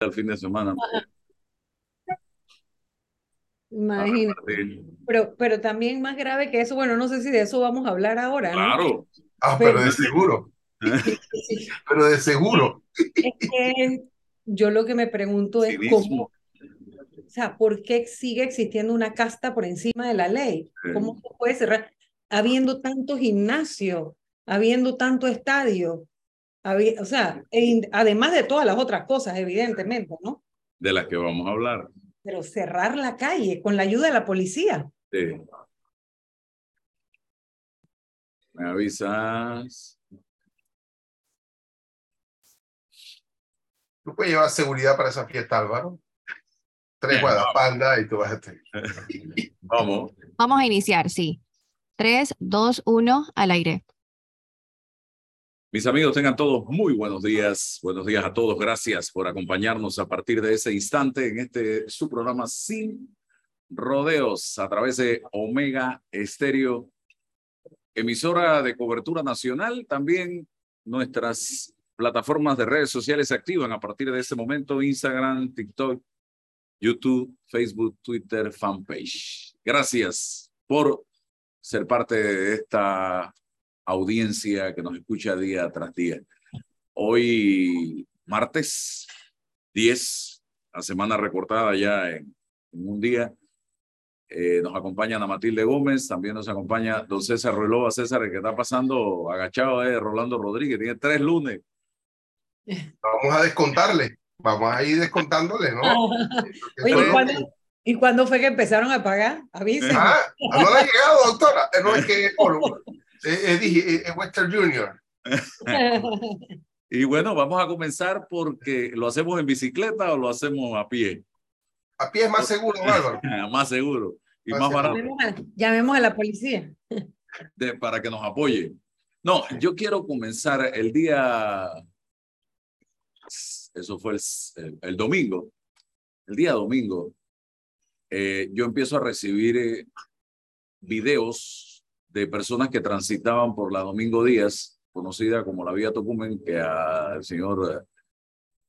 el fin de semana. Imagínate. Pero, pero también más grave que eso, bueno, no sé si de eso vamos a hablar ahora, ¿no? Claro. Ah, pero, de seguro. pero de seguro. Es que yo lo que me pregunto es cómo, o sea, ¿por qué sigue existiendo una casta por encima de la ley? ¿Cómo se puede cerrar? Habiendo tanto gimnasio, habiendo tanto estadio, o sea, e además de todas las otras cosas, evidentemente, ¿no? De las que vamos a hablar. Pero cerrar la calle con la ayuda de la policía. Sí. ¿Me avisas? ¿Tú puedes llevar seguridad para esa fiesta, Álvaro? Tres guardaespaldas y tú vas a estar. Vamos. Vamos a iniciar, sí. Tres, dos, uno, al aire. Mis amigos, tengan todos muy buenos días. Buenos días a todos. Gracias por acompañarnos a partir de ese instante en este su programa Sin Rodeos a través de Omega Estéreo, emisora de cobertura nacional. También nuestras plataformas de redes sociales se activan a partir de este momento: Instagram, TikTok, YouTube, Facebook, Twitter, fanpage. Gracias por ser parte de esta audiencia que nos escucha día tras día. Hoy, martes 10, la semana recortada ya en, un día, eh, nos acompaña Ana Matilde Gómez, también nos acompaña don César Ruelova. César, el que está pasando agachado es Rolando Rodríguez, tiene tres lunes. Vamos a descontarle, vamos a ir descontándole, ¿no? Oye, ¿y cuándo, fue que empezaron a pagar? Avísenme. Ah, no le ha llegado, doctora. No es que es, Western Junior. y bueno, vamos a comenzar porque lo hacemos en bicicleta o lo hacemos a pie. A pie es más seguro, Álvaro. más seguro y más, barato. Llamemos a, la policía. para que nos apoye. No, yo quiero comenzar el día, eso fue el, domingo, el día domingo, eh, yo empiezo a recibir eh, videos de personas que transitaban por la Domingo Díaz, conocida como la Vía Tocumen, que al señor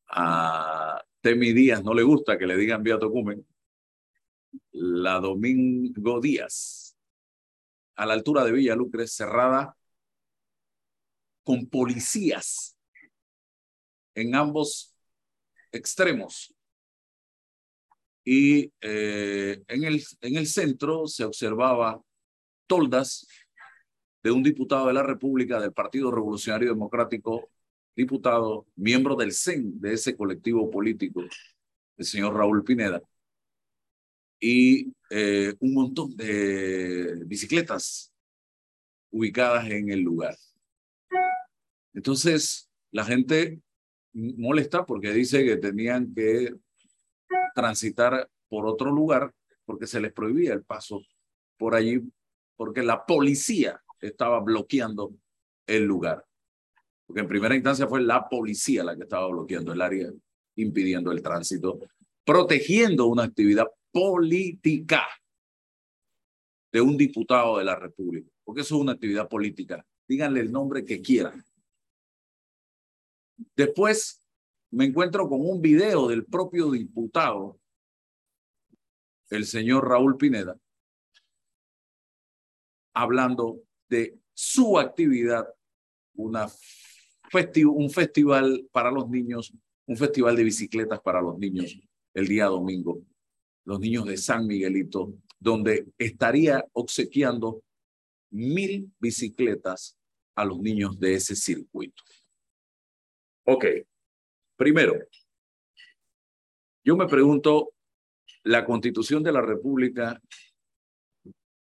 a Temi Díaz no le gusta que le digan Vía Tocumen, la Domingo Díaz, a la altura de Villa Lucre, cerrada con policías en ambos extremos. Y eh, en, el, en el centro se observaba toldas de un diputado de la República del Partido Revolucionario Democrático, diputado, miembro del CEN de ese colectivo político, el señor Raúl Pineda, y eh, un montón de bicicletas ubicadas en el lugar. Entonces, la gente molesta porque dice que tenían que transitar por otro lugar porque se les prohibía el paso por allí porque la policía estaba bloqueando el lugar. Porque en primera instancia fue la policía la que estaba bloqueando el área, impidiendo el tránsito, protegiendo una actividad política de un diputado de la República. Porque eso es una actividad política. Díganle el nombre que quieran. Después me encuentro con un video del propio diputado, el señor Raúl Pineda, hablando de su actividad, un festival para los niños, un festival de bicicletas para los niños el día domingo, los niños de San Miguelito, donde estaría obsequiando mil bicicletas a los niños de ese circuito. Ok, primero, yo me pregunto, la constitución de la República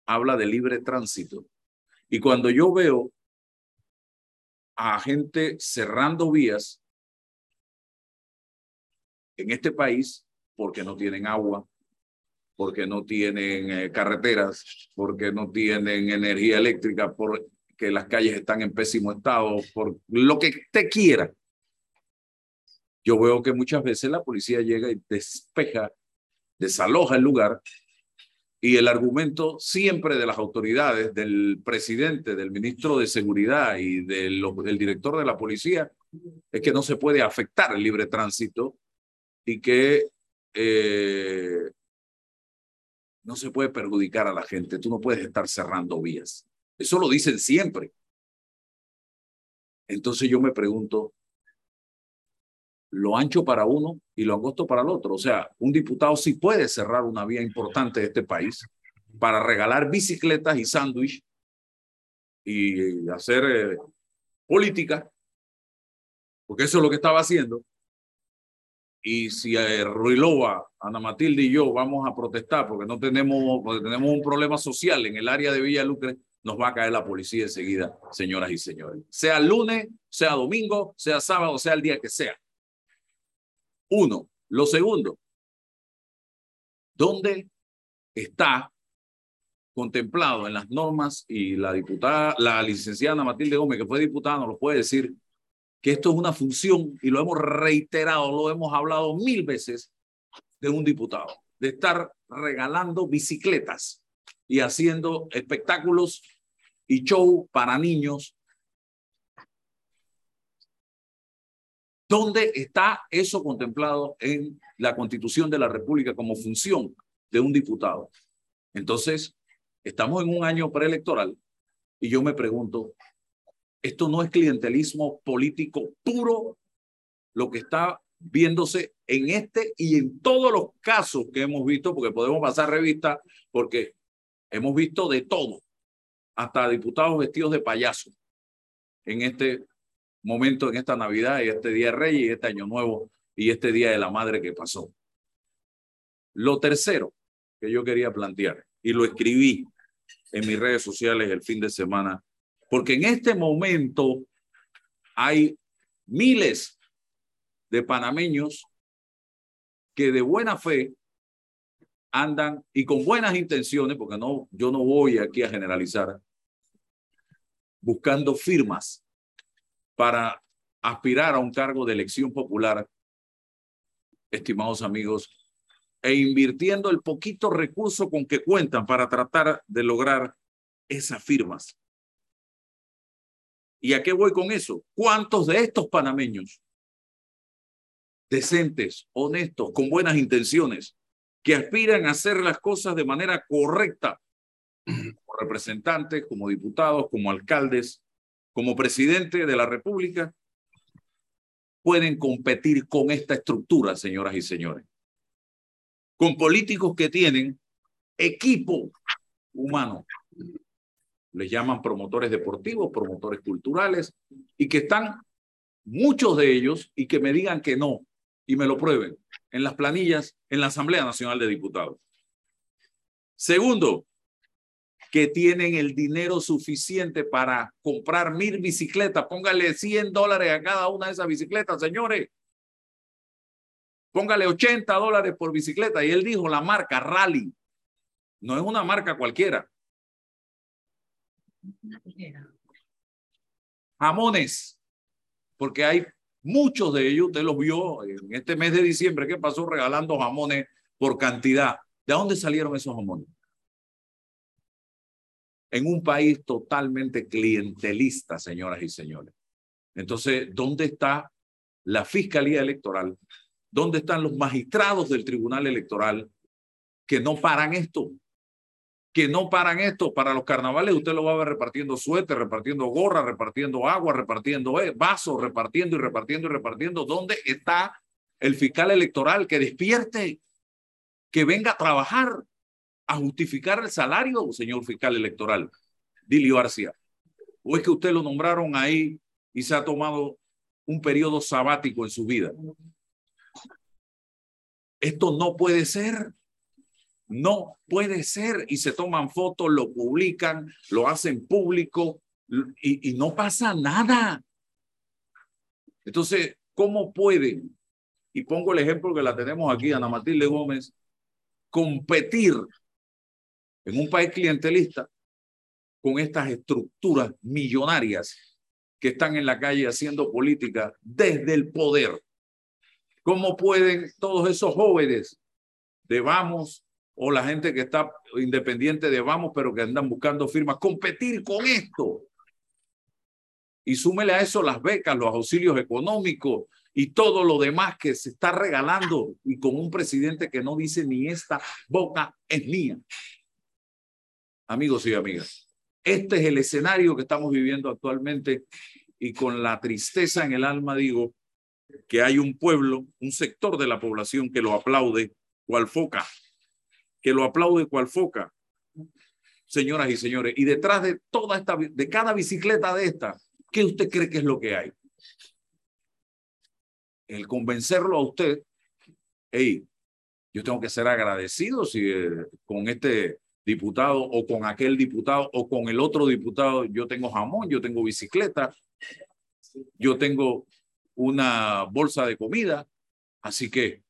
habla de libre tránsito. Y cuando yo veo a gente cerrando vías en este país porque no tienen agua, porque no tienen eh, carreteras, porque no tienen energía eléctrica, porque las calles están en pésimo estado, por lo que te quiera. Yo veo que muchas veces la policía llega y despeja, desaloja el lugar y el argumento siempre de las autoridades, del presidente, del ministro de Seguridad y del, director de la policía, es que no se puede afectar el libre tránsito y que eh, no se puede perjudicar a la gente. Tú no puedes estar cerrando vías. Eso lo dicen siempre. Entonces yo me pregunto, lo ancho para uno y lo angosto para el otro. O sea, un diputado sí puede cerrar una vía importante de este país para regalar bicicletas y sándwich y hacer eh, política, porque eso es lo que estaba haciendo. Y si eh, Ruilova, Ana Matilde y yo vamos a protestar porque no tenemos, porque tenemos un problema social en el área de Villa Lucre, nos va a caer la policía enseguida, señoras y señores. Sea lunes, sea domingo, sea sábado, sea el día que sea. Uno. Lo segundo, ¿dónde está contemplado en las normas y la diputada, la licenciada Matilde Gómez, que fue diputada, nos puede decir, que esto es una función, y lo hemos reiterado, lo hemos hablado mil veces, de un diputado, de estar regalando bicicletas y haciendo espectáculos y show para niños. ¿Dónde está eso contemplado en la Constitución de la República como función de un diputado? Entonces, estamos en un año preelectoral y yo me pregunto, ¿esto no es clientelismo político puro lo que está viéndose en este y en todos los casos que hemos visto, porque podemos pasar revista, porque hemos visto de todo hasta diputados vestidos de payaso en este momento, en esta Navidad y este Día de Reyes y este Año Nuevo y este Día de la Madre que pasó. Lo tercero que yo quería plantear, y lo escribí en mis redes sociales el fin de semana, porque en este momento hay miles de panameños que de buena fe andan y con buenas intenciones, porque no, yo no voy aquí a generalizar, buscando firmas para aspirar a un cargo de elección popular, estimados amigos, e invirtiendo el poquito recurso con que cuentan para tratar de lograr esas firmas. ¿Y a qué voy con eso? ¿Cuántos de estos panameños decentes, honestos, con buenas intenciones, que aspiran a hacer las cosas de manera correcta, como representantes, como diputados, como alcaldes, como presidente de la República, pueden competir con esta estructura, señoras y señores. Con políticos que tienen equipo humano. Les llaman promotores deportivos, promotores culturales, y que están muchos de ellos y que me digan que no, y me lo prueben en las planillas en la Asamblea Nacional de Diputados. Segundo, que tienen el dinero suficiente para comprar mil bicicletas. Póngale 100 dólares a cada una de esas bicicletas, señores. Póngale 80 dólares por bicicleta. Y él dijo la marca Rally. No es una marca cualquiera. Jamones. Porque hay Muchos de ellos, usted los vio en este mes de diciembre, ¿qué pasó? Regalando jamones por cantidad. ¿De dónde salieron esos jamones? En un país totalmente clientelista, señoras y señores. Entonces, ¿dónde está la Fiscalía Electoral? ¿Dónde están los magistrados del Tribunal Electoral que no paran esto? que no paran esto. Para los carnavales usted lo va a ver repartiendo suéter, repartiendo gorra, repartiendo agua, repartiendo eh, vasos, repartiendo y repartiendo y repartiendo. ¿Dónde está el fiscal electoral que despierte, que venga a trabajar, a justificar el salario, señor fiscal electoral? Dilio García. ¿O es que usted lo nombraron ahí y se ha tomado un periodo sabático en su vida? Esto no puede ser. No puede ser. Y se toman fotos, lo publican, lo hacen público y, no pasa nada. Entonces, ¿cómo pueden? Y pongo el ejemplo que la tenemos aquí, Ana Matilde Gómez, competir en un país clientelista con estas estructuras millonarias que están en la calle haciendo política desde el poder. ¿Cómo pueden todos esos jóvenes de Vamos, o la gente que está independiente de Vamos, pero que andan buscando firmas, competir con esto. Y súmele a eso las becas, los auxilios económicos y todo lo demás que se está regalando y con un presidente que no dice ni esta boca es mía. Amigos y amigas, este es el escenario que estamos viviendo actualmente y con la tristeza en el alma digo que hay un pueblo, un sector de la población que lo aplaude cual foca, que lo aplaude cual foca, señoras y señores. Y detrás de toda esta, de cada bicicleta de esta, ¿qué usted cree que es lo que hay? El convencerlo a usted, hey, yo tengo que ser agradecido si eh, con este diputado o con aquel diputado o con el otro diputado, yo tengo jamón, yo tengo bicicleta, yo tengo una bolsa de comida, así que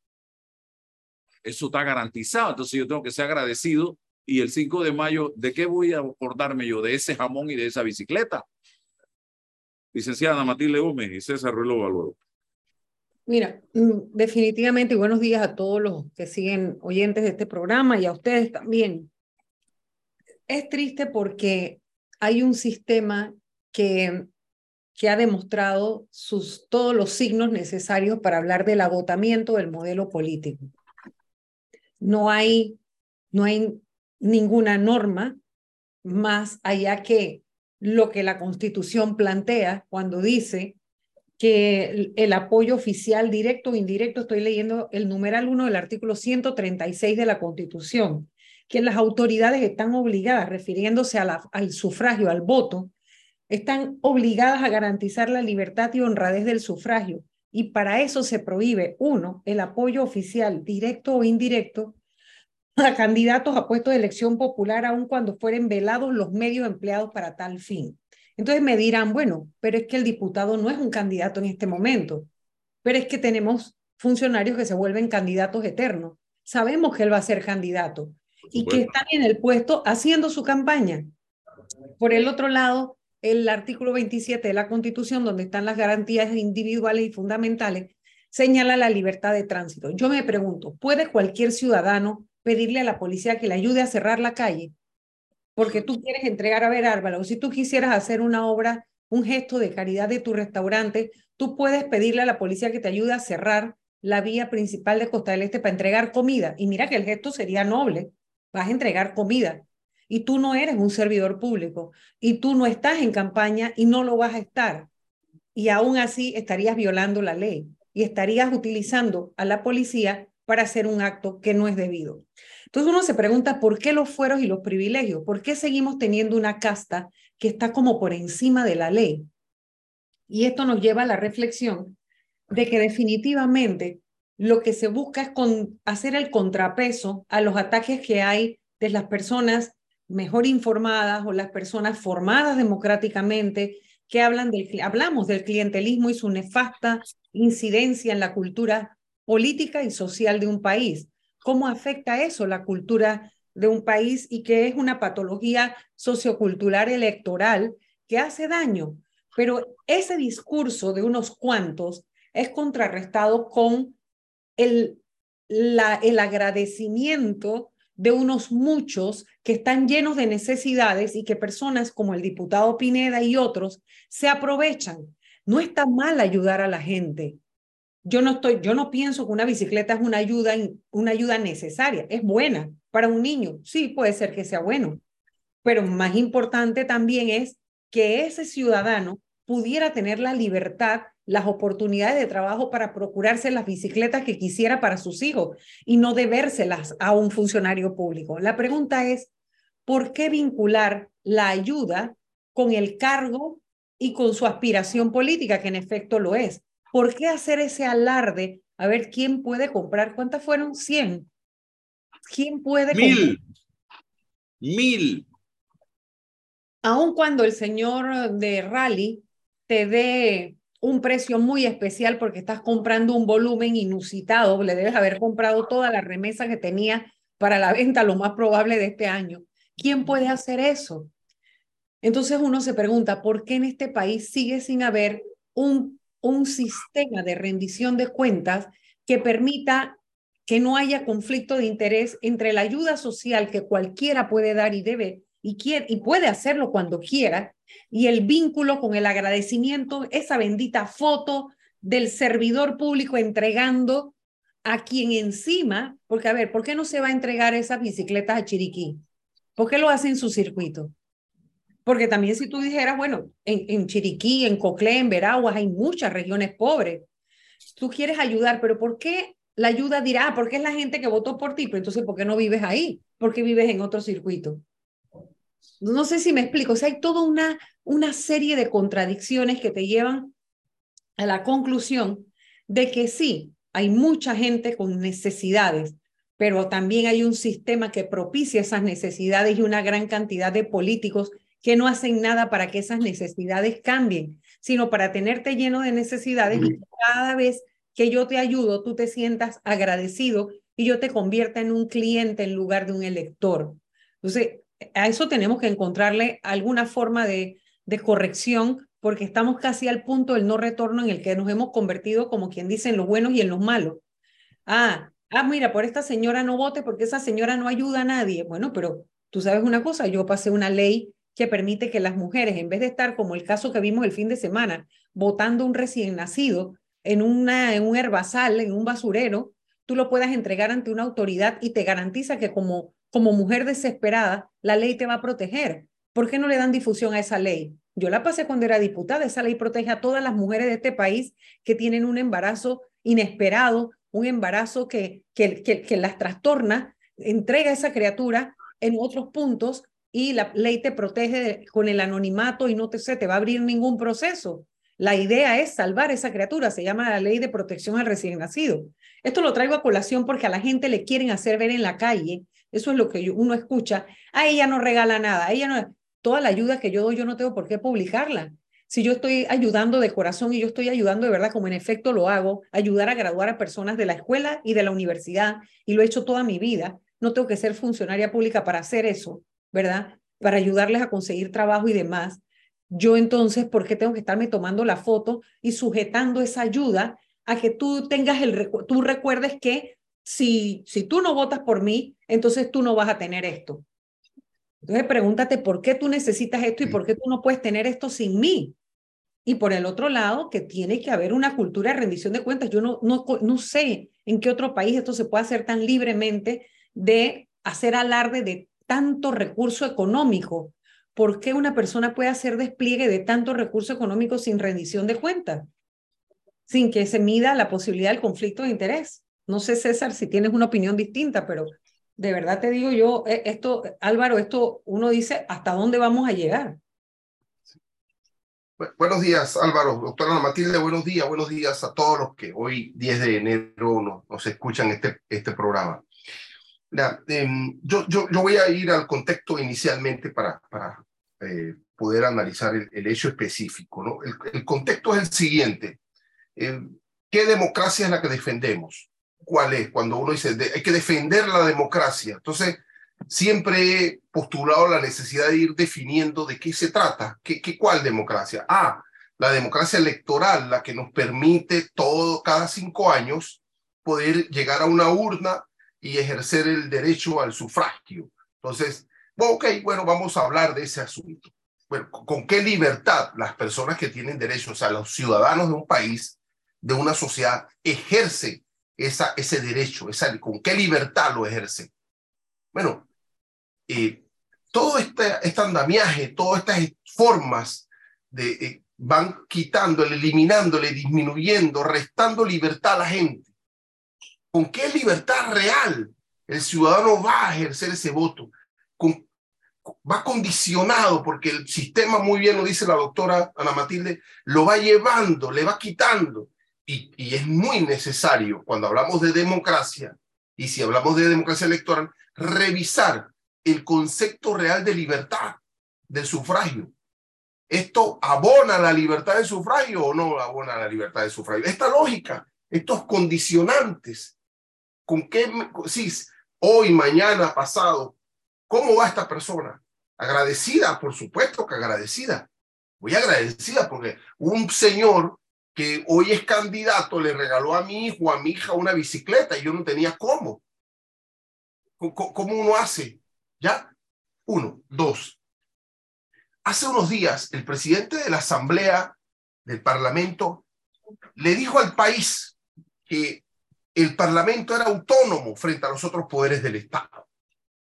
eso está garantizado, entonces yo tengo que ser agradecido y el 5 de mayo, ¿de qué voy a acordarme yo? De ese jamón y de esa bicicleta. Licenciada Matilde Gómez y César Ruelo luego. Mira, mm, definitivamente buenos días a todos los que siguen oyentes de este programa y a ustedes también. Es triste porque hay un sistema que que ha demostrado sus, todos los signos necesarios para hablar del agotamiento del modelo político. No hay, no hay ninguna norma más allá que lo que la Constitución plantea cuando dice que el, apoyo oficial directo o indirecto, estoy leyendo el numeral 1 del artículo 136 de la Constitución, que las autoridades están obligadas, refiriéndose al sufragio, al voto, están obligadas a garantizar la libertad y honradez del sufragio y para eso se prohíbe, uno, el apoyo oficial, directo o indirecto, a candidatos a puestos de elección popular, aun cuando fueren velados los medios empleados para tal fin. Entonces me dirán, bueno, pero es que el diputado no es un candidato en este momento, pero es que tenemos funcionarios que se vuelven candidatos eternos. Sabemos que él va a ser candidato y que están en el puesto haciendo su campaña. Por el otro lado, el artículo 27 de la Constitución, donde están las garantías individuales y fundamentales, señala la libertad de tránsito. Yo me pregunto, ¿puede cualquier ciudadano pedirle a la policía que le ayude a cerrar la calle? Porque tú quieres entregar a ver Álvaro, o si tú quisieras hacer una obra, un gesto de caridad de tu restaurante, tú puedes pedirle a la policía que te ayude a cerrar la vía principal de Costa del Este para entregar comida. Y mira que el gesto sería noble, vas a entregar comida y tú no eres un servidor público y tú no estás en campaña y no lo vas a estar. Y aún así estarías violando la ley y estarías utilizando a la policía para hacer un acto que no es debido. Entonces uno se pregunta por qué los fueros y los privilegios, por qué seguimos teniendo una casta que está como por encima de la ley. Y esto nos lleva a la reflexión de que definitivamente lo que se busca es hacer el contrapeso a los ataques que hay de las personas mejor informadas o las personas formadas democráticamente que hablan del, hablamos del clientelismo y su nefasta incidencia en la cultura política y social de un país. ¿Cómo afecta eso la cultura de un país y que es una patología sociocultural electoral que hace daño? Pero ese discurso de unos cuantos es contrarrestado con el, el agradecimiento de unos muchos que están llenos de necesidades y que personas como el diputado Pineda y otros se aprovechan. No está mal ayudar a la gente. Yo no estoy, yo no pienso que una bicicleta es una ayuda, una ayuda necesaria. Es buena para un niño. Sí, puede ser que sea bueno. Pero más importante también es que ese ciudadano pudiera tener la libertad las oportunidades de trabajo para procurarse las bicicletas que quisiera para sus hijos y no debérselas a un funcionario público. La pregunta es, ¿por qué vincular la ayuda con el cargo y con su aspiración política, que en efecto lo es? ¿Por qué hacer ese alarde? A ver, ¿quién puede comprar? ¿Cuántas fueron? 100. ¿Quién puede Mil. Mil. Aun cuando el señor de Rally te dé un precio muy especial porque estás comprando un volumen inusitado, le debes haber comprado toda la remesa que tenía para la venta, lo más probable de este año. ¿Quién puede hacer eso? Entonces uno se pregunta, ¿por qué en este país sigue sin haber un, un sistema de rendición de cuentas que permita que no haya conflicto de interés entre la ayuda social que cualquiera puede dar y debe y, quiere, y puede hacerlo cuando quiera, y el vínculo con el agradecimiento, esa bendita foto del servidor público entregando a quien encima, porque a ver, ¿por qué no se va a entregar esas bicicletas a Chiriquí? ¿Por qué lo hace en su circuito? Porque también si tú dijeras, bueno, en, en Chiriquí, en Coclé, en Veraguas hay muchas regiones pobres. Tú quieres ayudar, pero ¿por qué la ayuda dirá, ah, porque es la gente que votó por ti? Pero entonces, ¿por qué no vives ahí? ¿Por qué vives en otro circuito? No sé si me explico. O sea, hay toda una, una serie de contradicciones que te llevan a la conclusión de que sí, hay mucha gente con necesidades, pero también hay un sistema que propicia esas necesidades y una gran cantidad de políticos que no hacen nada para que esas necesidades cambien, sino para tenerte lleno de necesidades y cada vez que yo te ayudo, tú te sientas agradecido y yo te convierta en un cliente en lugar de un elector. Entonces, a eso tenemos que encontrarle alguna forma de, de corrección porque estamos casi al punto del no retorno en el que nos hemos convertido, como quien dice, en los buenos y en los malos. Ah, ah, mira, por esta señora no vote porque esa señora no ayuda a nadie. Bueno, pero tú sabes una cosa, yo pasé una ley que permite que las mujeres, en vez de estar como el caso que vimos el fin de semana, votando un recién nacido en, una, en un herbazal, en un basurero, tú lo puedas entregar ante una autoridad y te garantiza que como, como mujer desesperada, la ley te va a proteger. ¿Por qué no le dan difusión a esa ley? Yo la pasé cuando era diputada. Esa ley protege a todas las mujeres de este país que tienen un embarazo inesperado, un embarazo que, que, que, las trastorna, entrega a esa criatura en otros puntos y la ley te protege con el anonimato y no te, se te va a abrir ningún proceso. La idea es salvar a esa criatura, se llama la ley de protección al recién nacido. Esto lo traigo a colación porque a la gente le quieren hacer ver en la calle, eso es lo que uno escucha, a ella no regala nada, ella no toda la ayuda que yo doy, yo no tengo por qué publicarla. Si yo estoy ayudando de corazón y yo estoy ayudando de verdad, como en efecto lo hago, ayudar a graduar a personas de la escuela y de la universidad, y lo he hecho toda mi vida, no tengo que ser funcionaria pública para hacer eso, ¿verdad? Para ayudarles a conseguir trabajo y demás. Yo entonces, ¿por qué tengo que estarme tomando la foto y sujetando esa ayuda a que tú tengas el, tú recuerdes que si, si tú no votas por mí, entonces tú no vas a tener esto. Entonces pregúntate por qué tú necesitas esto y por qué tú no puedes tener esto sin mí. Y por el otro lado, que tiene que haber una cultura de rendición de cuentas. Yo no, no, no sé en qué otro país esto se puede hacer tan libremente de hacer alarde de tanto recurso económico. ¿Por qué una persona puede hacer despliegue de tanto recurso económico sin rendición de cuentas? Sin que se mida la posibilidad del conflicto de interés. No sé, César, si tienes una opinión distinta, pero de verdad te digo yo, eh, esto, Álvaro, esto uno dice, ¿hasta dónde vamos a llegar? Buenos días, Álvaro. Doctora Matilde, buenos días, buenos días a todos los que hoy, 10 de enero, nos, nos escuchan este, este programa. Em, yo, yo, yo, voy a ir al contexto inicialmente para, para eh, poder analizar el, hecho específico. ¿no? El, el, contexto es el siguiente. Eh, ¿Qué democracia es la que defendemos? Cuál es cuando uno dice hay que defender la democracia. Entonces, siempre he postulado la necesidad de ir definiendo de qué se trata, qué, qué cuál democracia. Ah, la democracia electoral, la que nos permite todo, cada cinco años, poder llegar a una urna y ejercer el derecho al sufragio. Entonces, ok, bueno, vamos a hablar de ese asunto. Bueno, ¿con qué libertad las personas que tienen derecho, o sea, los ciudadanos de un país, de una sociedad, ejercen esa, ese derecho, esa, con qué libertad lo ejerce. Bueno, eh, todo este, este andamiaje, todas estas formas de, eh, van quitándole, eliminándole, disminuyendo, restando libertad a la gente. ¿Con qué libertad real el ciudadano va a ejercer ese voto? Va condicionado, porque el sistema, muy bien lo dice la doctora Ana Matilde, lo va llevando, le va quitando y, es muy necesario cuando hablamos de democracia, y si hablamos de democracia electoral, revisar el concepto real de libertad del sufragio. ¿Esto abona la libertad de sufragio o no abona la libertad de sufragio? Esta lógica, estos condicionantes, ¿con qué, sí, hoy, mañana, pasado, cómo va esta persona? Agradecida, por supuesto que agradecida. Voy agradecida porque un señor que hoy es candidato le regaló a mi hijo, a mi hija una bicicleta y yo no tenía cómo. ¿Cómo uno hace? ¿Ya? Uno, dos. Hace unos días, el presidente de la Asamblea del Parlamento le dijo al país que el Parlamento era autónomo frente a los otros poderes del Estado.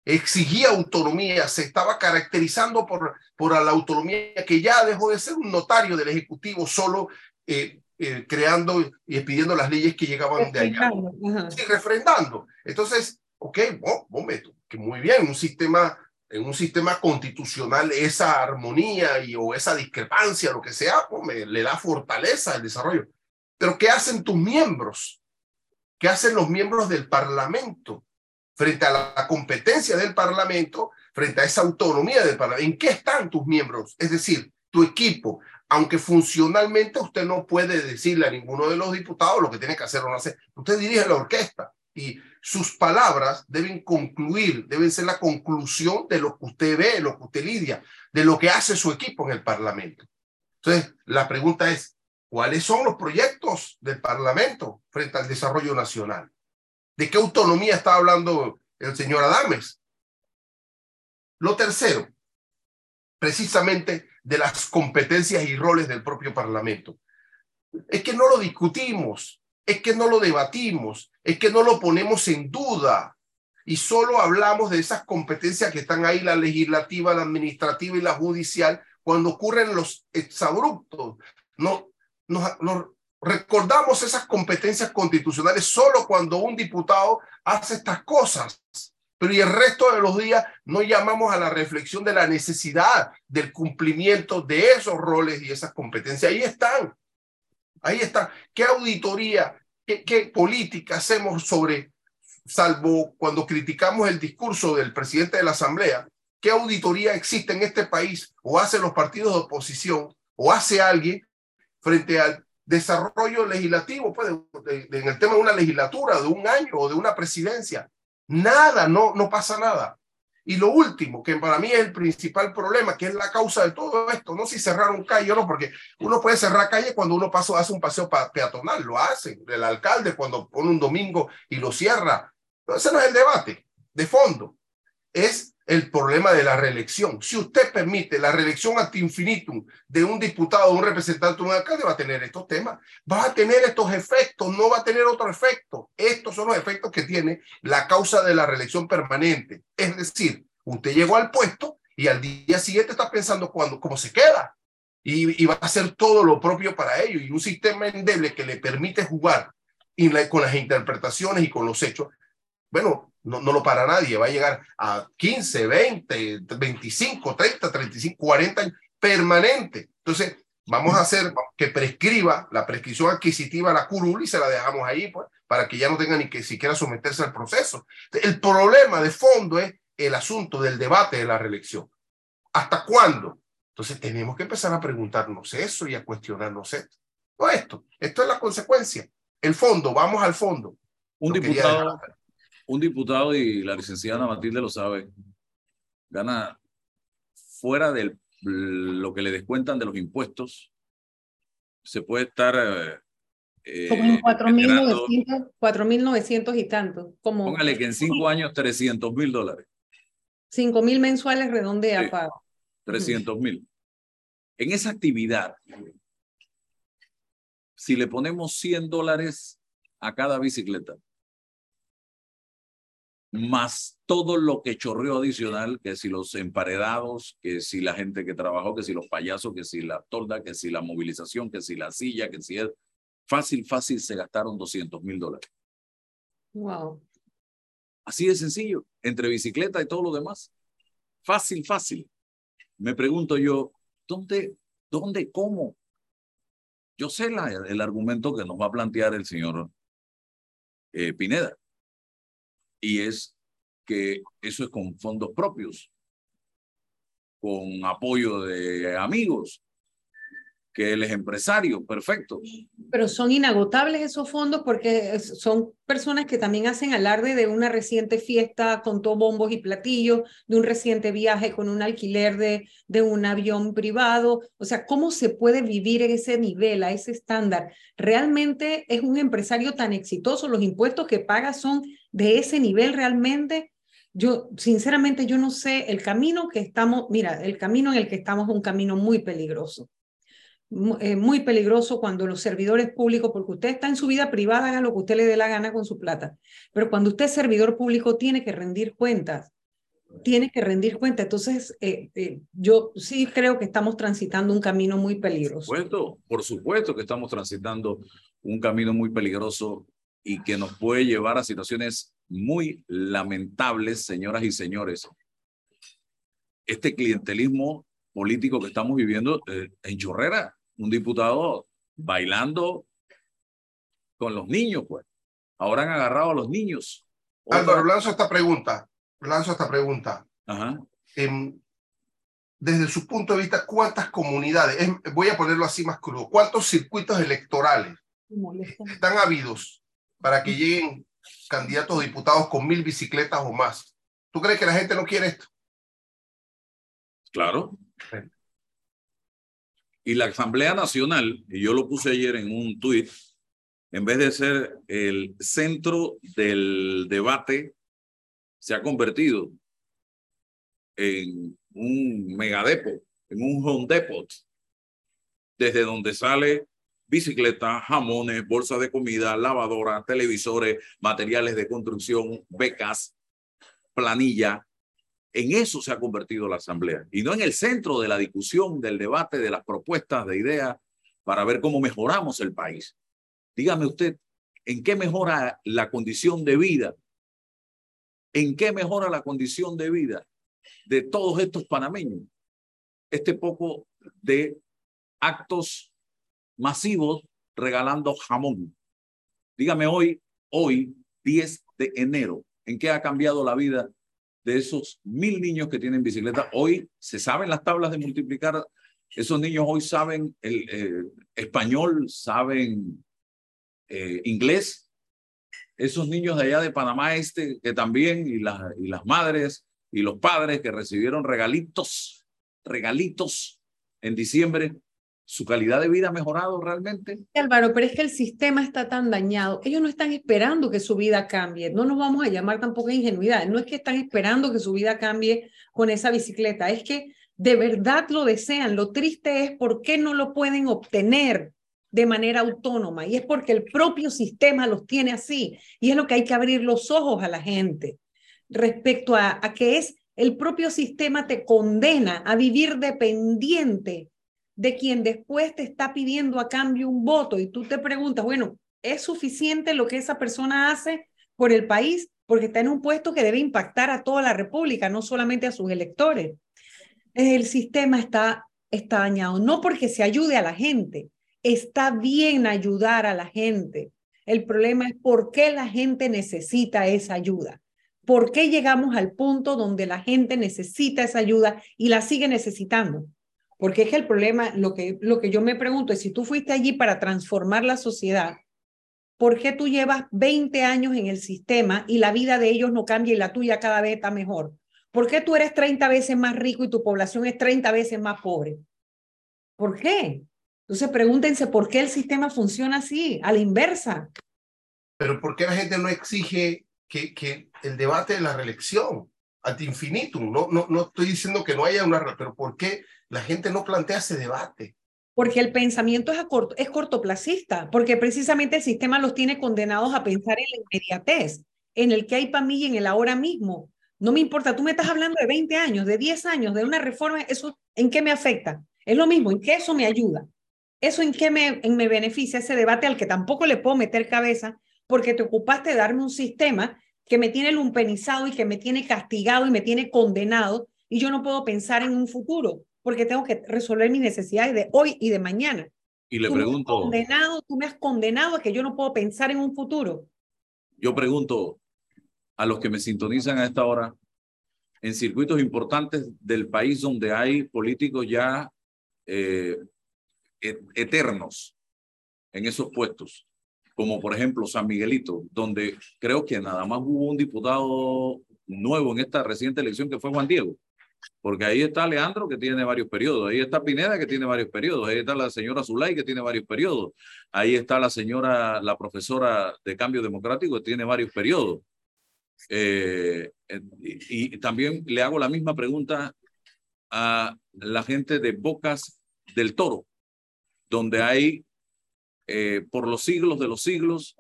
Exigía autonomía, se estaba caracterizando por, por la autonomía que ya dejó de ser un notario del Ejecutivo solo eh, eh, creando y pidiendo las leyes que llegaban de allá. Sí, refrendando. Entonces, ok, que muy bien, un sistema, en un sistema constitucional esa armonía y, o esa discrepancia, lo que sea, le da fortaleza al desarrollo. Pero ¿qué hacen tus miembros? ¿Qué hacen los miembros del Parlamento frente a la competencia del Parlamento, frente a esa autonomía del Parlamento? ¿En qué están tus miembros? Es decir, tu equipo, aunque funcionalmente usted no puede decirle a ninguno de los diputados lo que tiene que hacer o no hacer. Usted dirige la orquesta y sus palabras deben concluir, deben ser la conclusión de lo que usted ve, lo que usted lidia, de lo que hace su equipo en el Parlamento. Entonces, la pregunta es, ¿cuáles son los proyectos del Parlamento frente al desarrollo nacional? ¿De qué autonomía está hablando el señor Adames? Lo tercero, precisamente de las competencias y roles del propio Parlamento. Es que no lo discutimos, es que no lo debatimos, es que no lo ponemos en duda y solo hablamos de esas competencias que están ahí, la legislativa, la administrativa y la judicial, cuando ocurren los exabruptos. No, no recordamos esas competencias constitucionales solo cuando un diputado hace estas cosas pero y el resto de los días no llamamos a la reflexión de la necesidad del cumplimiento de esos roles y esas competencias. Ahí están, ahí están. ¿Qué auditoría, qué, política hacemos sobre, salvo cuando criticamos el discurso del presidente de la Asamblea, qué auditoría existe en este país o hacen los partidos de oposición o hace alguien frente al desarrollo legislativo, pues, en el tema de una legislatura, de un año o de una presidencia? Nada, no, no pasa nada. Y lo último, que para mí es el principal problema, que es la causa de todo esto, no si cerraron calle o no, porque uno puede cerrar calle cuando uno pasa, hace un paseo peatonal, lo hace. El alcalde cuando pone un domingo y lo cierra. ese no es el debate de fondo. Es el problema de la reelección. Si usted permite la reelección ad infinitum de un diputado, un representante, de un alcalde, va a tener estos temas, va a tener estos efectos, no va a tener otro efecto. Estos son los efectos que tiene la causa de la reelección permanente. Es decir, usted llegó al puesto y al día siguiente está pensando cuándo, cómo se queda. Y, va a hacer todo lo propio para ello. Y un sistema endeble que le permite jugar con las interpretaciones y con los hechos, bueno, no, no lo para nadie, va a llegar a 15, 20, 25, 30, 35, 40 años permanente. Entonces, vamos a hacer que prescriba la prescripción adquisitiva la curul y se la dejamos ahí pues, para que ya no tenga ni que siquiera someterse al proceso. El problema de fondo es el asunto del debate de la reelección. ¿Hasta cuándo? Entonces tenemos que empezar a preguntarnos eso y a cuestionarnos esto. No esto, esto es la consecuencia. El fondo, vamos al fondo. Un diputado, un diputado, y la licenciada Matilde lo sabe, gana fuera de lo que le descuentan de los impuestos, se puede estar... Eh, como 4.900 y tanto. Como, póngale que en cinco años 300 mil dólares. 5 mil mensuales redondea, pago. 300 mil. En esa actividad, si le ponemos 100 dólares a cada bicicleta, más todo lo que chorreó adicional, que si los emparedados, que si la gente que trabajó, que si los payasos, que si la torda, que si la movilización, que si la silla, que si es fácil, fácil, se gastaron 200 mil dólares. Wow. Así de sencillo, entre bicicleta y todo lo demás. Fácil, fácil. Me pregunto yo, ¿dónde, dónde, cómo? Yo sé la, el argumento que nos va a plantear el señor eh, Pineda y es que eso es con fondos propios, con apoyo de amigos, que él es empresario, perfecto. Pero son inagotables esos fondos porque son personas que también hacen alarde de una reciente fiesta con todo bombos y platillos, de un reciente viaje con un alquiler de, de un avión privado. O sea, ¿cómo se puede vivir en ese nivel, a ese estándar? ¿Realmente es un empresario tan exitoso? ¿Los impuestos que paga son de ese nivel realmente? Yo, sinceramente, yo no sé el camino que estamos, mira, el camino en el que estamos es un camino muy peligroso muy peligroso cuando los servidores públicos, porque usted está en su vida privada, haga lo que usted le dé la gana con su plata, pero cuando usted es servidor público tiene que rendir cuentas, tiene que rendir cuentas. Entonces, eh, eh, yo sí creo que estamos transitando un camino muy peligroso. Por supuesto, por supuesto que estamos transitando un camino muy peligroso y que nos puede llevar a situaciones muy lamentables, señoras y señores. Este clientelismo político que estamos viviendo en Chorrera, un diputado bailando con los niños, pues. Ahora han agarrado a los niños. Álvaro, lanzo esta pregunta. Lanzo esta pregunta. Ajá. Em, desde su punto de vista, ¿cuántas comunidades, voy a ponerlo así más crudo, cuántos circuitos electorales están habidos para que lleguen candidatos a diputados con mil bicicletas o más? ¿Tú crees que la gente no quiere esto? Claro. Y la Asamblea Nacional, y yo lo puse ayer en un tuit, en vez de ser el centro del debate, se ha convertido en un megadepo, en un home depot, desde donde sale bicicleta, jamones, bolsas de comida, lavadora, televisores, materiales de construcción, becas, planilla, en eso se ha convertido la Asamblea y no en el centro de la discusión, del debate, de las propuestas, de ideas para ver cómo mejoramos el país. Dígame usted, ¿en qué mejora la condición de vida? ¿En qué mejora la condición de vida de todos estos panameños? Este poco de actos masivos regalando jamón. Dígame hoy, hoy, 10 de enero, ¿en qué ha cambiado la vida de esos mil niños que tienen bicicleta, hoy se saben las tablas de multiplicar. Esos niños hoy saben el eh, español, saben eh, inglés. Esos niños de allá de Panamá Este, que también, y, las y las madres y los padres que recibieron regalitos, regalitos en diciembre, ¿Su calidad de vida ha mejorado realmente? Álvaro, pero es que el sistema está tan dañado. Ellos no están esperando que su vida cambie. No nos vamos a llamar tampoco ingenuidad. No es que están esperando que su vida cambie con esa bicicleta. Es que de verdad lo desean. Lo triste es por qué no lo pueden obtener de manera autónoma. Y es porque el propio sistema los tiene así. Y es lo que hay que abrir los ojos a la gente respecto a, a que es el propio sistema te condena a vivir dependiente de quien después te está pidiendo a cambio un voto y tú te preguntas, bueno, ¿es suficiente lo que esa persona hace por el país? Porque está en un puesto que debe impactar a toda la República, no solamente a sus electores. El sistema está, está dañado, no porque se ayude a la gente, está bien ayudar a la gente. El problema es por qué la gente necesita esa ayuda. ¿Por qué llegamos al punto donde la gente necesita esa ayuda y la sigue necesitando? Porque es que el problema, lo que, lo que yo me pregunto es, si tú fuiste allí para transformar la sociedad, ¿por qué tú llevas 20 años en el sistema y la vida de ellos no cambia y la tuya cada vez está mejor? ¿Por qué tú eres 30 veces más rico y tu población es 30 veces más pobre? ¿Por qué? Entonces pregúntense por qué el sistema funciona así, a la inversa. Pero ¿por qué la gente no exige que, que el debate de la reelección? ad infinitum. No, no, no estoy diciendo que no haya una, pero ¿por qué la gente no plantea ese debate? Porque el pensamiento es, a corto, es cortoplacista, porque precisamente el sistema los tiene condenados a pensar en la inmediatez, en el que hay para mí y en el ahora mismo. No me importa, tú me estás hablando de 20 años, de 10 años, de una reforma, ¿eso en qué me afecta? Es lo mismo, ¿en qué eso me ayuda? ¿Eso en qué me, en me beneficia ese debate al que tampoco le puedo meter cabeza porque te ocupaste de darme un sistema que me tiene lumpenizado y que me tiene castigado y me tiene condenado y yo no puedo pensar en un futuro porque tengo que resolver mis necesidades de hoy y de mañana. Y le pregunto... condenado, tú me has condenado a que yo no puedo pensar en un futuro. Yo pregunto a los que me sintonizan a esta hora, en circuitos importantes del país donde hay políticos ya eh, eternos en esos puestos, como por ejemplo San Miguelito, donde creo que nada más hubo un diputado nuevo en esta reciente elección que fue Juan Diego, porque ahí está Leandro que tiene varios periodos, ahí está Pineda que tiene varios periodos, ahí está la señora Zulay que tiene varios periodos, ahí está la señora, la profesora de Cambio Democrático que tiene varios periodos. Eh, y, y también le hago la misma pregunta a la gente de Bocas del Toro, donde hay, eh, por los siglos de los siglos,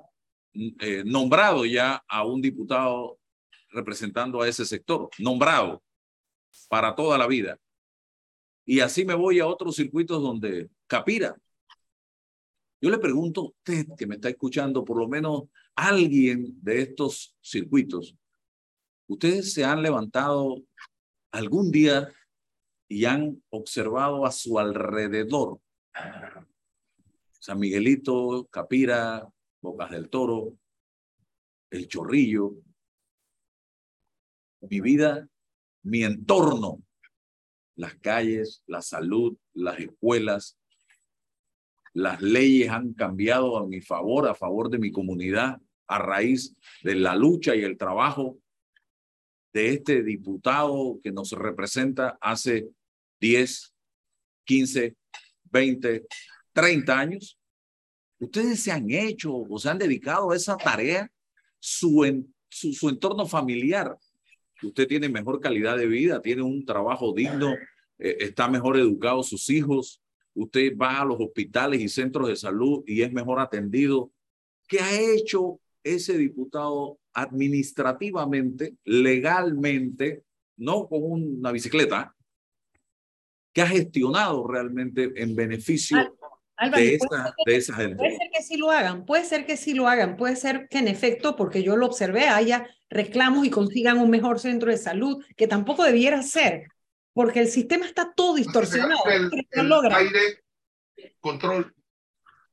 eh, nombrado ya a un diputado representando a ese sector, nombrado para toda la vida. Y así me voy a otros circuitos donde Capira. Yo le pregunto a usted que me está escuchando, por lo menos alguien de estos circuitos, ¿ustedes se han levantado algún día y han observado a su alrededor San Miguelito, Capira, Bocas del Toro, El Chorrillo, mi vida, mi entorno, las calles, la salud, las escuelas, las leyes han cambiado a mi favor, a favor de mi comunidad, a raíz de la lucha y el trabajo de este diputado que nos representa hace 10, 15, 20, 30 años. Ustedes se han hecho o se han dedicado a esa tarea, su, su, su entorno familiar. Usted tiene mejor calidad de vida, tiene un trabajo digno, eh, está mejor educado sus hijos, usted va a los hospitales y centros de salud y es mejor atendido. ¿Qué ha hecho ese diputado administrativamente, legalmente, no con una bicicleta, que ha gestionado realmente en beneficio de, esa, de esa gente? Puede ser que sí lo hagan, puede ser que sí lo hagan, puede ser que en efecto, porque yo lo observé, haya reclamos y consigan un mejor centro de salud, que tampoco debiera ser, porque el sistema está todo distorsionado. El, aire, control.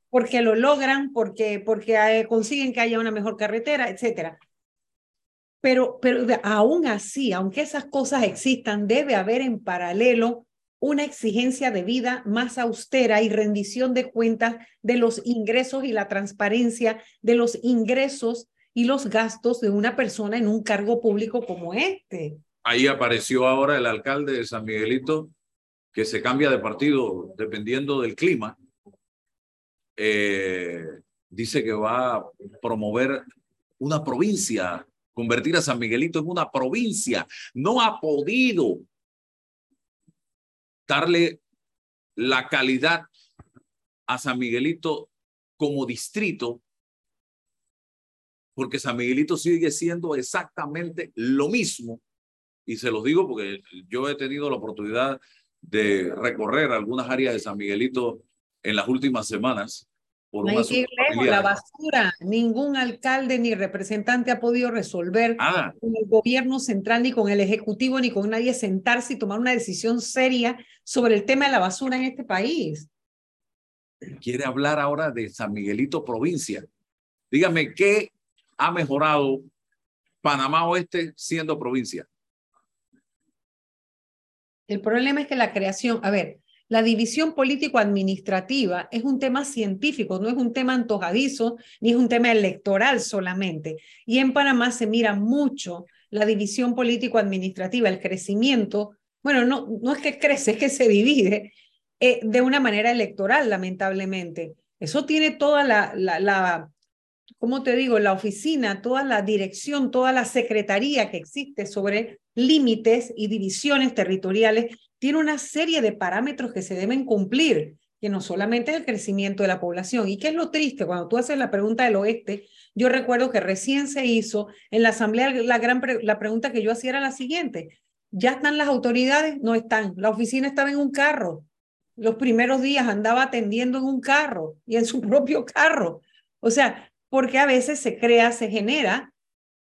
Porque lo logran, porque, porque eh, consiguen que haya una mejor carretera, etcétera. Pero, pero aún así, aunque esas cosas existan, debe haber en paralelo una exigencia de vida más austera y rendición de cuentas de los ingresos y la transparencia de los ingresos y los gastos de una persona en un cargo público como este. Ahí apareció ahora el alcalde de San Miguelito, que se cambia de partido dependiendo del clima. Eh, dice que va a promover una provincia, convertir a San Miguelito en una provincia. No ha podido darle la calidad a San Miguelito como distrito, porque San Miguelito sigue siendo exactamente lo mismo y se los digo porque yo he tenido la oportunidad de recorrer algunas áreas de San Miguelito en las últimas semanas. Por no hay la basura, ningún alcalde ni representante ha podido resolver con el gobierno central, ni con el ejecutivo, ni con nadie sentarse y tomar una decisión seria sobre el tema de la basura en este país. Quiere hablar ahora de San Miguelito provincia. Dígame, ¿qué ha mejorado Panamá Oeste siendo provincia? El problema es que la creación, a ver, la división político-administrativa es un tema científico, no es un tema antojadizo, ni es un tema electoral solamente. Y en Panamá se mira mucho la división político-administrativa, el crecimiento. Bueno, no, no es que crece, es que se divide eh, de una manera electoral, lamentablemente. Eso tiene toda la, la, la, ¿cómo te digo? La oficina, toda la dirección, toda la secretaría que existe sobre límites y divisiones territoriales, tiene una serie de parámetros que se deben cumplir, que no solamente es el crecimiento de la población. ¿Y qué es lo triste? Cuando tú haces la pregunta del oeste, yo recuerdo que recién se hizo en la asamblea, la, gran la pregunta que yo hacía era la siguiente, ¿ya están las autoridades? No están. La oficina estaba en un carro. Los primeros días andaba atendiendo en un carro y en su propio carro. O sea, porque a veces se crea, se genera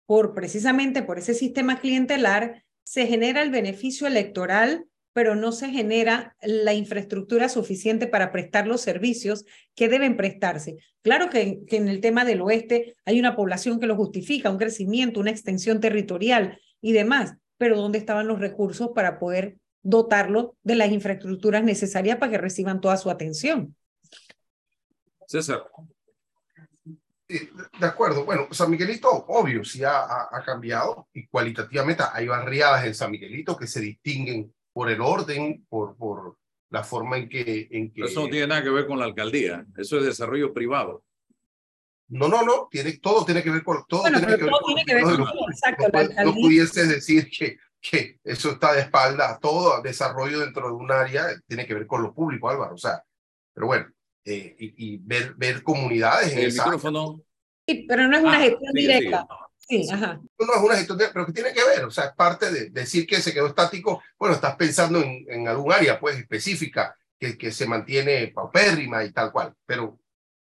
por precisamente por ese sistema clientelar, se genera el beneficio electoral, pero no se genera la infraestructura suficiente para prestar los servicios que deben prestarse. Claro que, que en el tema del oeste hay una población que lo justifica, un crecimiento, una extensión territorial y demás, pero ¿dónde estaban los recursos para poder dotarlo de las infraestructuras necesarias para que reciban toda su atención? César, de acuerdo. Bueno, San Miguelito, obvio, sí ha, ha, cambiado y cualitativamente hay barriadas en San Miguelito que se distinguen por el orden, por, por la forma en que, en que... Eso no tiene nada que ver con la alcaldía, eso es desarrollo privado. No, no, no, tiene, todo tiene que ver con todo. tiene que ver con, no, no, pudiese decir que, que eso está de espalda, todo desarrollo dentro de un área tiene que ver con lo público, Álvaro. O sea, pero bueno, eh, y, ver, ver comunidades en el micrófono. Sí, pero no es una ah, gestión directa. Sí, ajá. No es una gestión, pero que tiene que ver, o sea, es parte de decir que se quedó estático. Bueno, estás pensando en, en algún área, pues, específica, que, que se mantiene paupérrima y tal cual, pero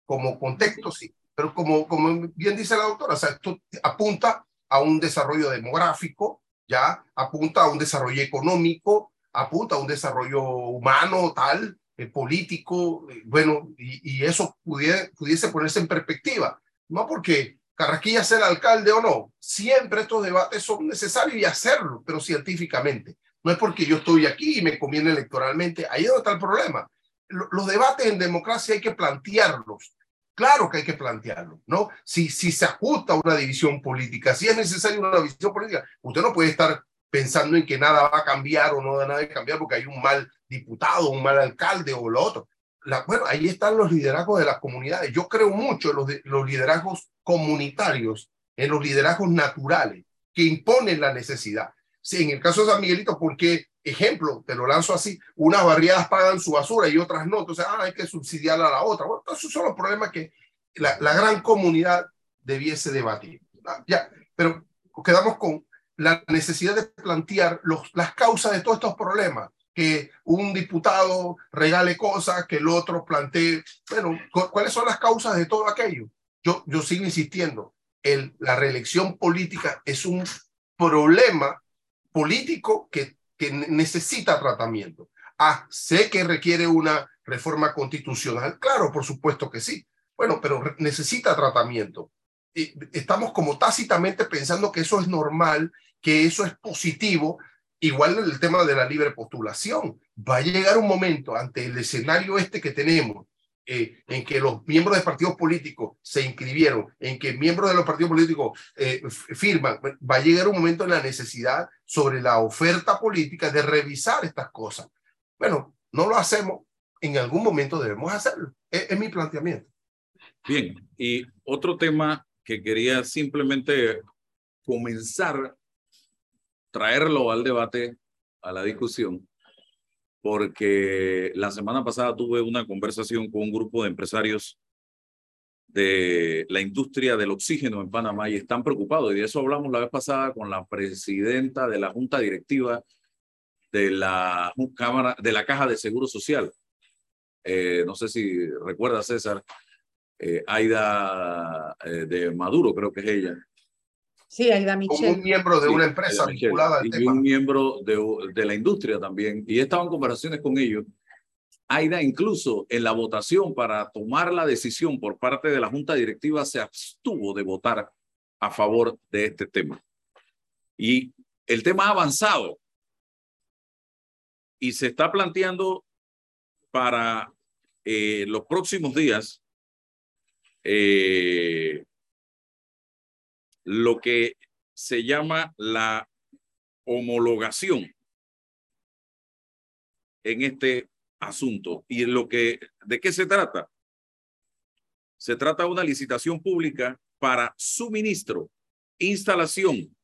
como contexto sí. Pero como, como bien dice la doctora, o sea, esto apunta a un desarrollo demográfico, ya apunta a un desarrollo económico, apunta a un desarrollo humano, tal, eh, político, eh, bueno, y, y eso pudiese, pudiese ponerse en perspectiva, no porque Carrasquilla el alcalde o no, siempre estos debates son necesarios y hacerlo, pero científicamente. No es porque yo estoy aquí y me conviene electoralmente, ahí es donde está el problema. Los debates en democracia hay que plantearlos, Claro que hay que plantearlo, ¿no? Si, si se ajusta una división política, si es necesaria una división política, usted no puede estar pensando en que nada va a cambiar o no da nada de cambiar porque hay un mal diputado, un mal alcalde o lo otro. Bueno, ahí están los liderazgos de las comunidades. Yo creo mucho en los, los liderazgos comunitarios, en los liderazgos naturales que imponen la necesidad. Sí, en el caso de San Miguelito, porque, ejemplo, te lo lanzo así, unas barriadas pagan su basura y otras no, entonces ah, hay que subsidiar a la otra. Bueno, esos son los problemas que la, la gran comunidad debiese debatir. Ya, pero quedamos con la necesidad de plantear los, las causas de todos estos problemas, que un diputado regale cosas, que el otro plantee, bueno, ¿cuáles son las causas de todo aquello? Yo, yo sigo insistiendo, el, la reelección política es un problema político que, que necesita tratamiento. Ah, sé que requiere una reforma constitucional. Claro, por supuesto que sí. Bueno, pero necesita tratamiento. Estamos como tácitamente pensando que eso es normal, que eso es positivo. Igual el tema de la libre postulación. Va a llegar un momento ante el escenario este que tenemos, eh, en que los miembros de partidos políticos se inscribieron, en que miembros de los partidos políticos eh, firman, va a llegar un momento en la necesidad sobre la oferta política de revisar estas cosas. Bueno, no lo hacemos, en algún momento debemos hacerlo. Es, es mi planteamiento. Bien, y otro tema que quería simplemente comenzar, traerlo al debate, a la discusión, porque la semana pasada tuve una conversación con un grupo de empresarios de la industria del oxígeno en Panamá y están preocupados. Y de eso hablamos la vez pasada con la presidenta de la junta directiva de la Cámara, de la Caja de Seguro Social. Eh, no sé si recuerda César, eh, Aida eh, de Maduro, creo que es ella. Sí, Aida Michel. Como un miembro de una empresa vinculada al y un miembro de, de la industria también. Y he estado en conversaciones con ellos. Aida incluso en la votación para tomar la decisión por parte de la Junta Directiva se abstuvo de votar a favor de este tema. Y el tema ha avanzado y se está planteando para eh, los próximos días eh, lo que se llama la homologación en este asunto. ¿Y lo que, de qué se trata? Se trata de una licitación pública para suministro, instalación,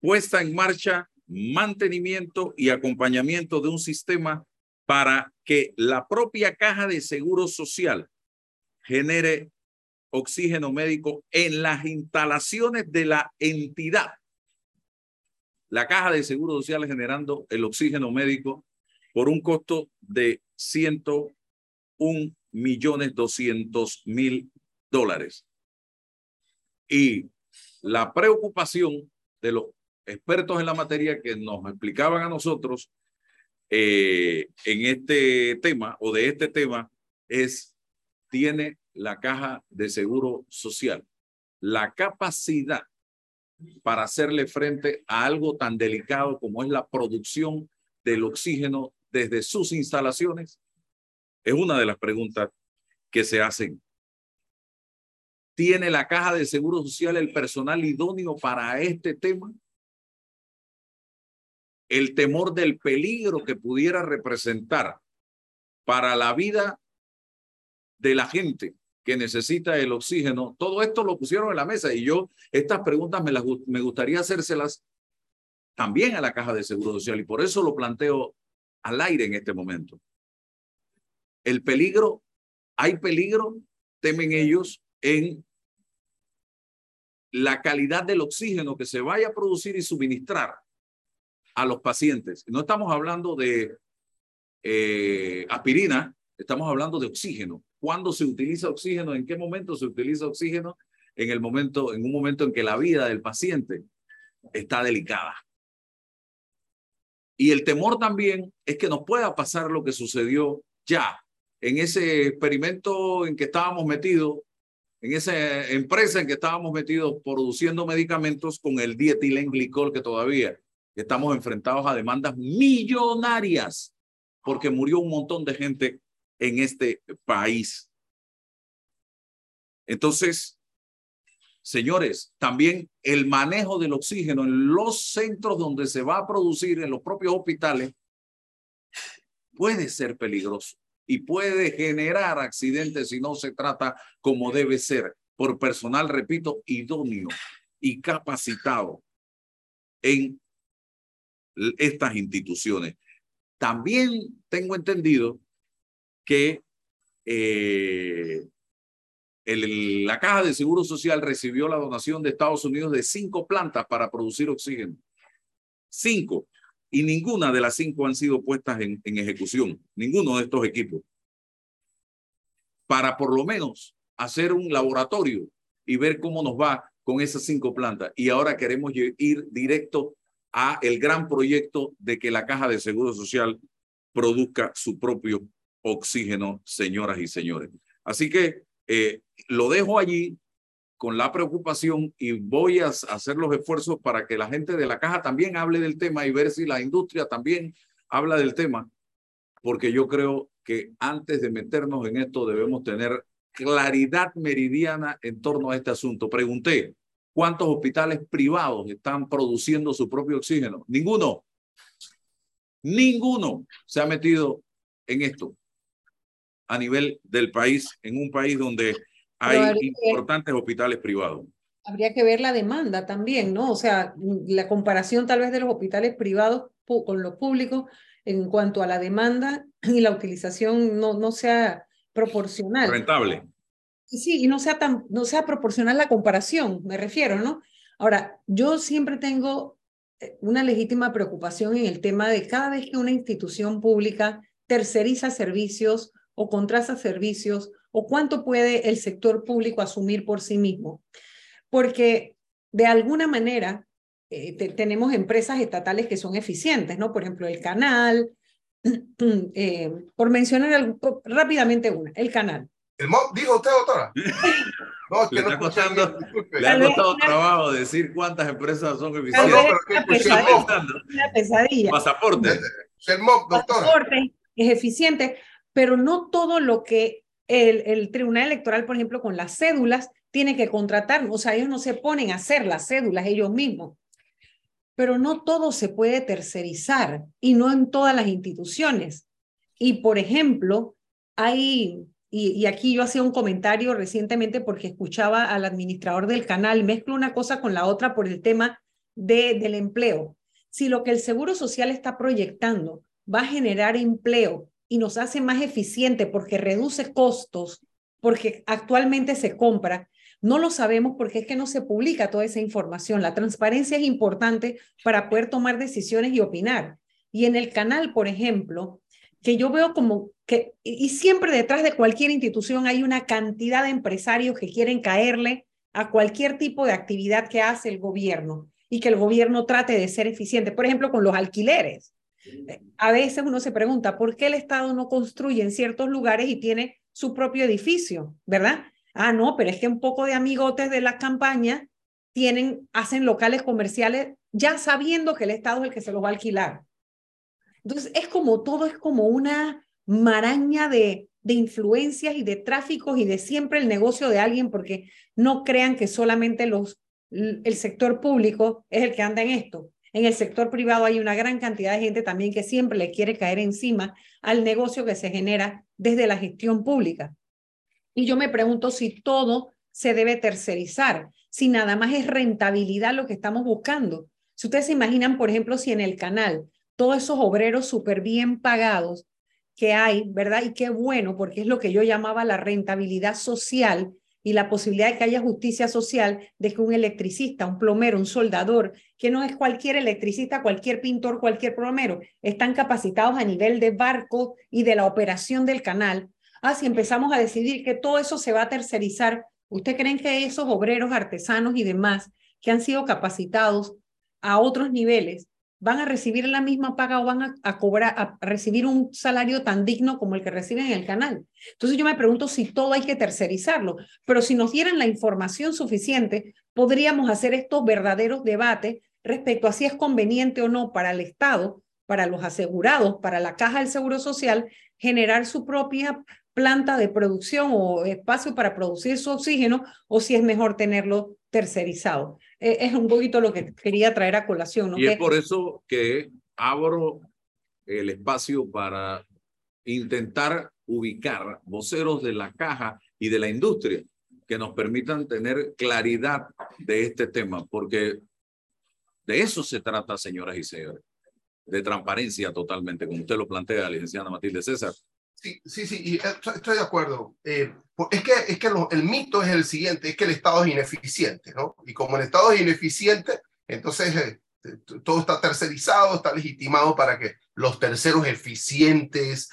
puesta en marcha, mantenimiento y acompañamiento de un sistema para que la propia caja de seguro social genere oxígeno médico en las instalaciones de la entidad. La caja de seguro social generando el oxígeno médico por un costo de 101 millones 200 mil dólares. Y la preocupación de los expertos en la materia que nos explicaban a nosotros eh, en este tema o de este tema es, tiene la caja de seguro social la capacidad para hacerle frente a algo tan delicado como es la producción del oxígeno desde sus instalaciones? Es una de las preguntas que se hacen. ¿Tiene la caja de seguro social el personal idóneo para este tema? El temor del peligro que pudiera representar para la vida de la gente que necesita el oxígeno. Todo esto lo pusieron en la mesa y yo estas preguntas me, las, me gustaría hacérselas también a la Caja de Seguro Social y por eso lo planteo al aire en este momento. El peligro hay peligro, temen ellos, en la calidad del oxígeno que se vaya a producir y suministrar a los pacientes. No estamos hablando de eh, aspirina, estamos hablando de oxígeno. ¿Cuándo se utiliza oxígeno? ¿En qué momento se utiliza oxígeno? En el momento, en un momento en que la vida del paciente está delicada. Y el temor también es que nos pueda pasar lo que sucedió ya en ese experimento en que estábamos metidos, en esa empresa en que estábamos metidos produciendo medicamentos con el dietilenglicol que todavía estamos enfrentados a demandas millonarias porque murió un montón de gente en este país. Entonces, señores, también el manejo del oxígeno en los centros donde se va a producir, en los propios hospitales, puede ser peligroso y puede generar accidentes si no se trata como debe ser por personal, repito, idóneo y capacitado en estas instituciones. También tengo entendido que eh, la Caja de Seguro Social recibió la donación de Estados Unidos de cinco plantas para producir oxígeno. Cinco. Y ninguna de las cinco han sido puestas en, en ejecución. Ninguno de estos equipos. Para por lo menos hacer un laboratorio y ver cómo nos va con esas cinco plantas. Y ahora queremos ir directo a el gran proyecto de que la Caja de Seguro Social produzca su propio oxígeno, señoras y señores. Así que eh, lo dejo allí con la preocupación y voy a hacer los esfuerzos para que la gente de la caja también hable del tema y ver si la industria también habla del tema, porque yo creo que antes de meternos en esto debemos tener claridad meridiana en torno a este asunto. Pregunté, ¿Cuántos hospitales privados están produciendo su propio oxígeno? Ninguno. Ninguno se ha metido en esto a nivel del país, en un país donde hay importantes hospitales privados. Habría que ver la demanda también, ¿no? O sea, la comparación tal vez de los hospitales privados con los públicos en cuanto a la demanda y la utilización no, no sea proporcional. Rentable. Sí, y no sea, tan, no sea proporcional la comparación, me refiero, ¿no? Ahora, yo siempre tengo eh, una legítima preocupación en el tema de cada vez que una institución pública terceriza servicios o contrata servicios o cuánto puede el sector público asumir por sí mismo. Porque de alguna manera eh, tenemos empresas estatales que son eficientes, ¿no? Por ejemplo, el canal, eh, por mencionar rápidamente una, el canal. ¿El MOP dijo usted, doctora? No, es que le, no costando, le ha costado trabajo decir cuántas empresas son eficientes. No, pero que, una pesadilla. Pasaporte. El MOP, doctora. Pasaporte es eficiente, pero no todo lo que el, el Tribunal Electoral, por ejemplo, con las cédulas, tiene que contratar. O sea, ellos no se ponen a hacer las cédulas ellos mismos. Pero no todo se puede tercerizar y no en todas las instituciones. Y, por ejemplo, hay y, aquí yo hacía un comentario recientemente porque escuchaba al administrador del canal, mezclo una cosa con la otra por el tema de, del empleo. Si lo que el Seguro Social está proyectando va a generar empleo y nos hace más eficiente porque reduce costos, porque actualmente se compra, no lo sabemos porque es que no se publica toda esa información. La transparencia es importante para poder tomar decisiones y opinar. Y en el canal, por ejemplo, que yo veo como que, y siempre detrás de cualquier institución hay una cantidad de empresarios que quieren caerle a cualquier tipo de actividad que hace el gobierno y que el gobierno trate de ser eficiente. Por ejemplo, con los alquileres. A veces uno se pregunta, ¿por qué el Estado no construye en ciertos lugares y tiene su propio edificio? ¿Verdad? Ah, no, pero es que un poco de amigotes de la campaña tienen, hacen locales comerciales ya sabiendo que el Estado es el que se los va a alquilar. Entonces, es como todo, es como una maraña de, de influencias y de tráficos y de siempre el negocio de alguien, porque no crean que solamente los, el sector público es el que anda en esto. En el sector privado hay una gran cantidad de gente también que siempre le quiere caer encima al negocio que se genera desde la gestión pública. Y yo me pregunto si todo se debe tercerizar, si nada más es rentabilidad lo que estamos buscando. Si ustedes se imaginan, por ejemplo, si en el canal todos esos obreros súper bien pagados que hay, ¿verdad? Y qué bueno, porque es lo que yo llamaba la rentabilidad social y la posibilidad de que haya justicia social de que un electricista, un plomero, un soldador, que no es cualquier electricista, cualquier pintor, cualquier plomero, están capacitados a nivel de barco y de la operación del canal. Ah, si empezamos a decidir que todo eso se va a tercerizar, ¿usted creen que esos obreros, artesanos y demás que han sido capacitados a otros niveles van a recibir la misma paga o van a, cobrar, a recibir un salario tan digno como el que reciben en el canal. Entonces yo me pregunto si todo hay que tercerizarlo, pero si nos dieran la información suficiente, podríamos hacer estos verdaderos debates respecto a si es conveniente o no para el Estado, para los asegurados, para la caja del Seguro Social, generar su propia planta de producción o espacio para producir su oxígeno o si es mejor tenerlo tercerizado. Eh, es un poquito lo que quería traer a colación. ¿no? Y es por eso que abro el espacio para intentar ubicar voceros de la caja y de la industria que nos permitan tener claridad de este tema, porque de eso se trata, señoras y señores, de transparencia totalmente, como usted lo plantea, licenciada Matilde César. Sí, sí, sí, y eh, estoy de acuerdo. Eh, es que, es que el mito es el siguiente, es que el Estado es ineficiente, ¿no? Y como el Estado es ineficiente, entonces eh, todo está tercerizado, está legitimado para que los terceros eficientes,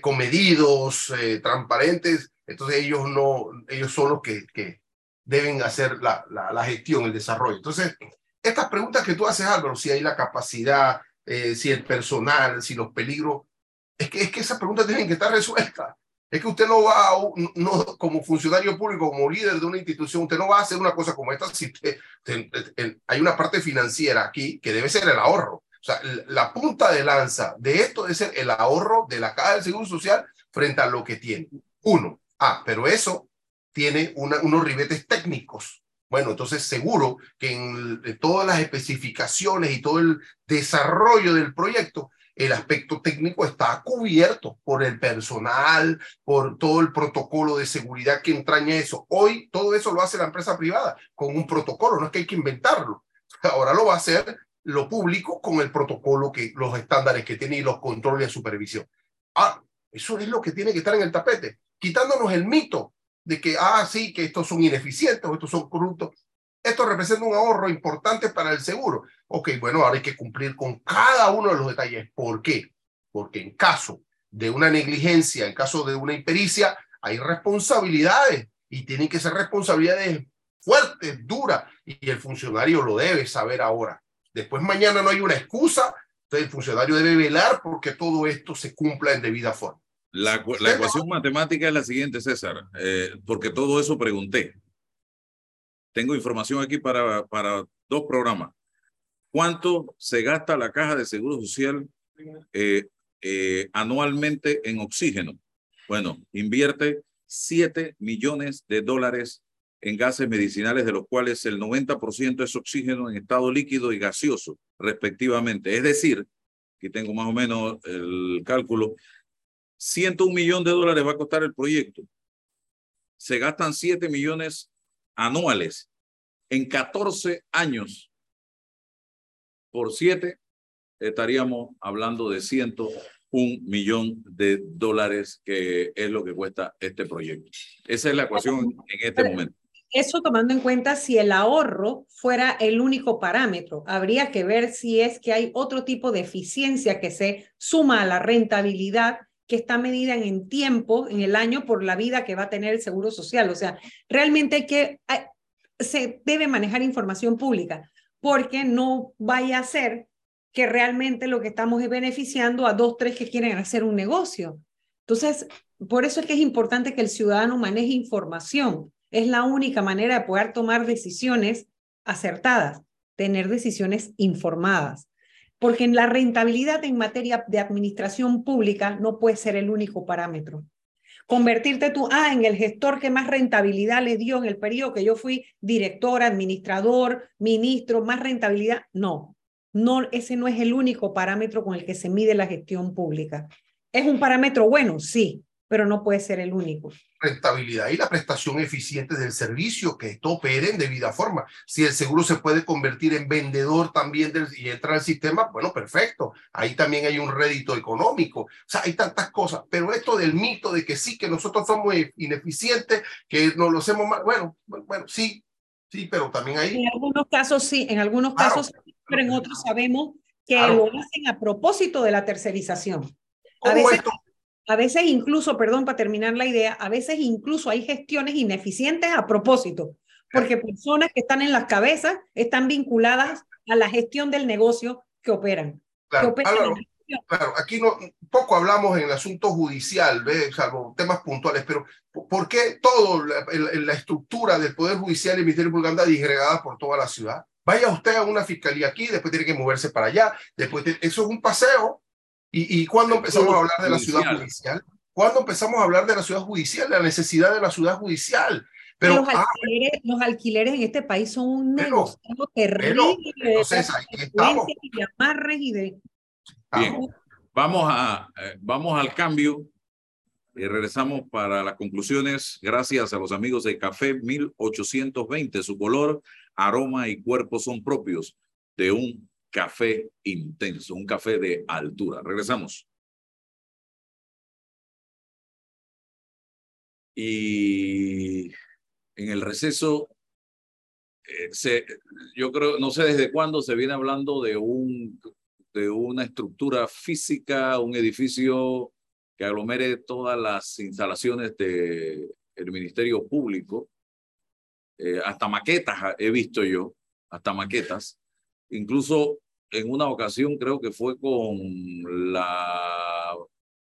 comedidos, transparentes, entonces ellos, no, ellos son los que, que deben hacer la, la, la, gestión, el desarrollo. Entonces, estas preguntas que tú haces, Álvaro, si hay la capacidad, si el personal, si los peligros, es que, es que esas preguntas tienen que estar resueltas. Es que usted no va, a, no, como funcionario público, como líder de una institución, usted no va a hacer una cosa como esta si hay una parte financiera aquí que debe ser el ahorro. O sea, la punta de lanza de esto debe ser el ahorro de la Caja del Seguro Social frente a lo que tiene. Uno. Ah, pero eso tiene una, unos ribetes técnicos. Bueno, entonces seguro que en todas las especificaciones y todo el desarrollo del proyecto el aspecto técnico está cubierto por el personal, por todo el protocolo de seguridad que entraña eso. Hoy todo eso lo hace la empresa privada con un protocolo, no es que hay que inventarlo. Ahora lo va a hacer lo público con el protocolo, que los estándares que tiene y los controles de supervisión. Ah, eso es lo que tiene que estar en el tapete, quitándonos el mito de que, ah, sí, que estos son ineficientes o estos son corruptos. Esto representa un ahorro importante para el seguro. Ok, bueno, ahora hay que cumplir con cada uno de los detalles. ¿Por qué? Porque en caso de una negligencia, en caso de una impericia, hay responsabilidades y tienen que ser responsabilidades fuertes, duras, y el funcionario lo debe saber ahora. Después mañana no hay una excusa, entonces el funcionario debe velar porque todo esto se cumpla en debida forma. La, la ecuación matemática es la siguiente, César, eh, porque todo eso pregunté tengo información aquí para, para dos programas. ¿Cuánto se gasta la caja de seguro social eh, eh, anualmente en oxígeno? Bueno, invierte 7 millones de dólares en gases medicinales, de los cuales el 90% es oxígeno en estado líquido y gaseoso, respectivamente. Es decir, aquí tengo más o menos el cálculo, 101 millones de dólares va a costar el proyecto. Se gastan 7 millones anuales en 14 años por 7 estaríamos hablando de 101 millón de dólares que es lo que cuesta este proyecto. Esa es la ecuación en este momento. Eso tomando en cuenta si el ahorro fuera el único parámetro. Habría que ver si es que hay otro tipo de eficiencia que se suma a la rentabilidad que está medida en tiempo, en el año, por la vida que va a tener el Seguro Social. O sea, realmente hay que, se debe manejar información pública, porque no vaya a ser que realmente lo que estamos es beneficiando a dos, tres que quieren hacer un negocio. Entonces, por eso es que es importante que el ciudadano maneje información. Es la única manera de poder tomar decisiones acertadas, tener decisiones informadas porque la rentabilidad en materia de administración pública no puede ser el único parámetro. Convertirte tú, ah, en el gestor que más rentabilidad le dio en el periodo que yo fui director, administrador, ministro, más rentabilidad, no. No, ese no es el único parámetro con el que se mide la gestión pública. ¿Es un parámetro bueno? Sí, pero no puede ser el único. Rentabilidad y la prestación eficiente del servicio, que esto opere en debida forma. Si el seguro se puede convertir en vendedor también del, y entra al sistema, bueno, perfecto. Ahí también hay un rédito económico. O sea, hay tantas cosas. Pero esto del mito de que sí, que nosotros somos ineficientes, que nos lo hacemos mal, bueno, bueno, sí, sí, pero también hay... En algunos casos sí, en algunos casos pero en otros sabemos que lo hacen a propósito de la tercerización. A veces, esto? A veces incluso, perdón, para terminar la idea, a veces incluso hay gestiones ineficientes a propósito, porque personas que están en las cabezas están vinculadas a la gestión del negocio que operan. Claro, claro, aquí no, poco hablamos en el asunto judicial, ¿ve? salvo temas puntuales, pero ¿por qué todo la, la, estructura del Poder Judicial y el Ministerio Público anda disgregada por toda la ciudad? Vaya usted a una fiscalía aquí, después tiene que moverse para allá, después eso es un paseo. ¿Y, y cuándo empezamos a hablar de la ciudad judicial? ¿Cuándo empezamos a hablar de la ciudad judicial, la necesidad de la ciudad judicial? Pero, los, ah, alquileres, los alquileres en este país son un negocio terrible entonces, de, y de amarres y de... Bien, vamos, a, eh, vamos al cambio y regresamos para las conclusiones. Gracias a los amigos de Café 1820. Su color, aroma y cuerpo son propios de un café intenso, un café de altura. Regresamos. Y en el receso, eh, yo creo, no sé desde cuándo se viene hablando de, un, de una estructura física, un edificio que aglomere todas las instalaciones del el Ministerio Público, eh, hasta maquetas he visto yo, hasta maquetas. Incluso en una ocasión creo que fue con la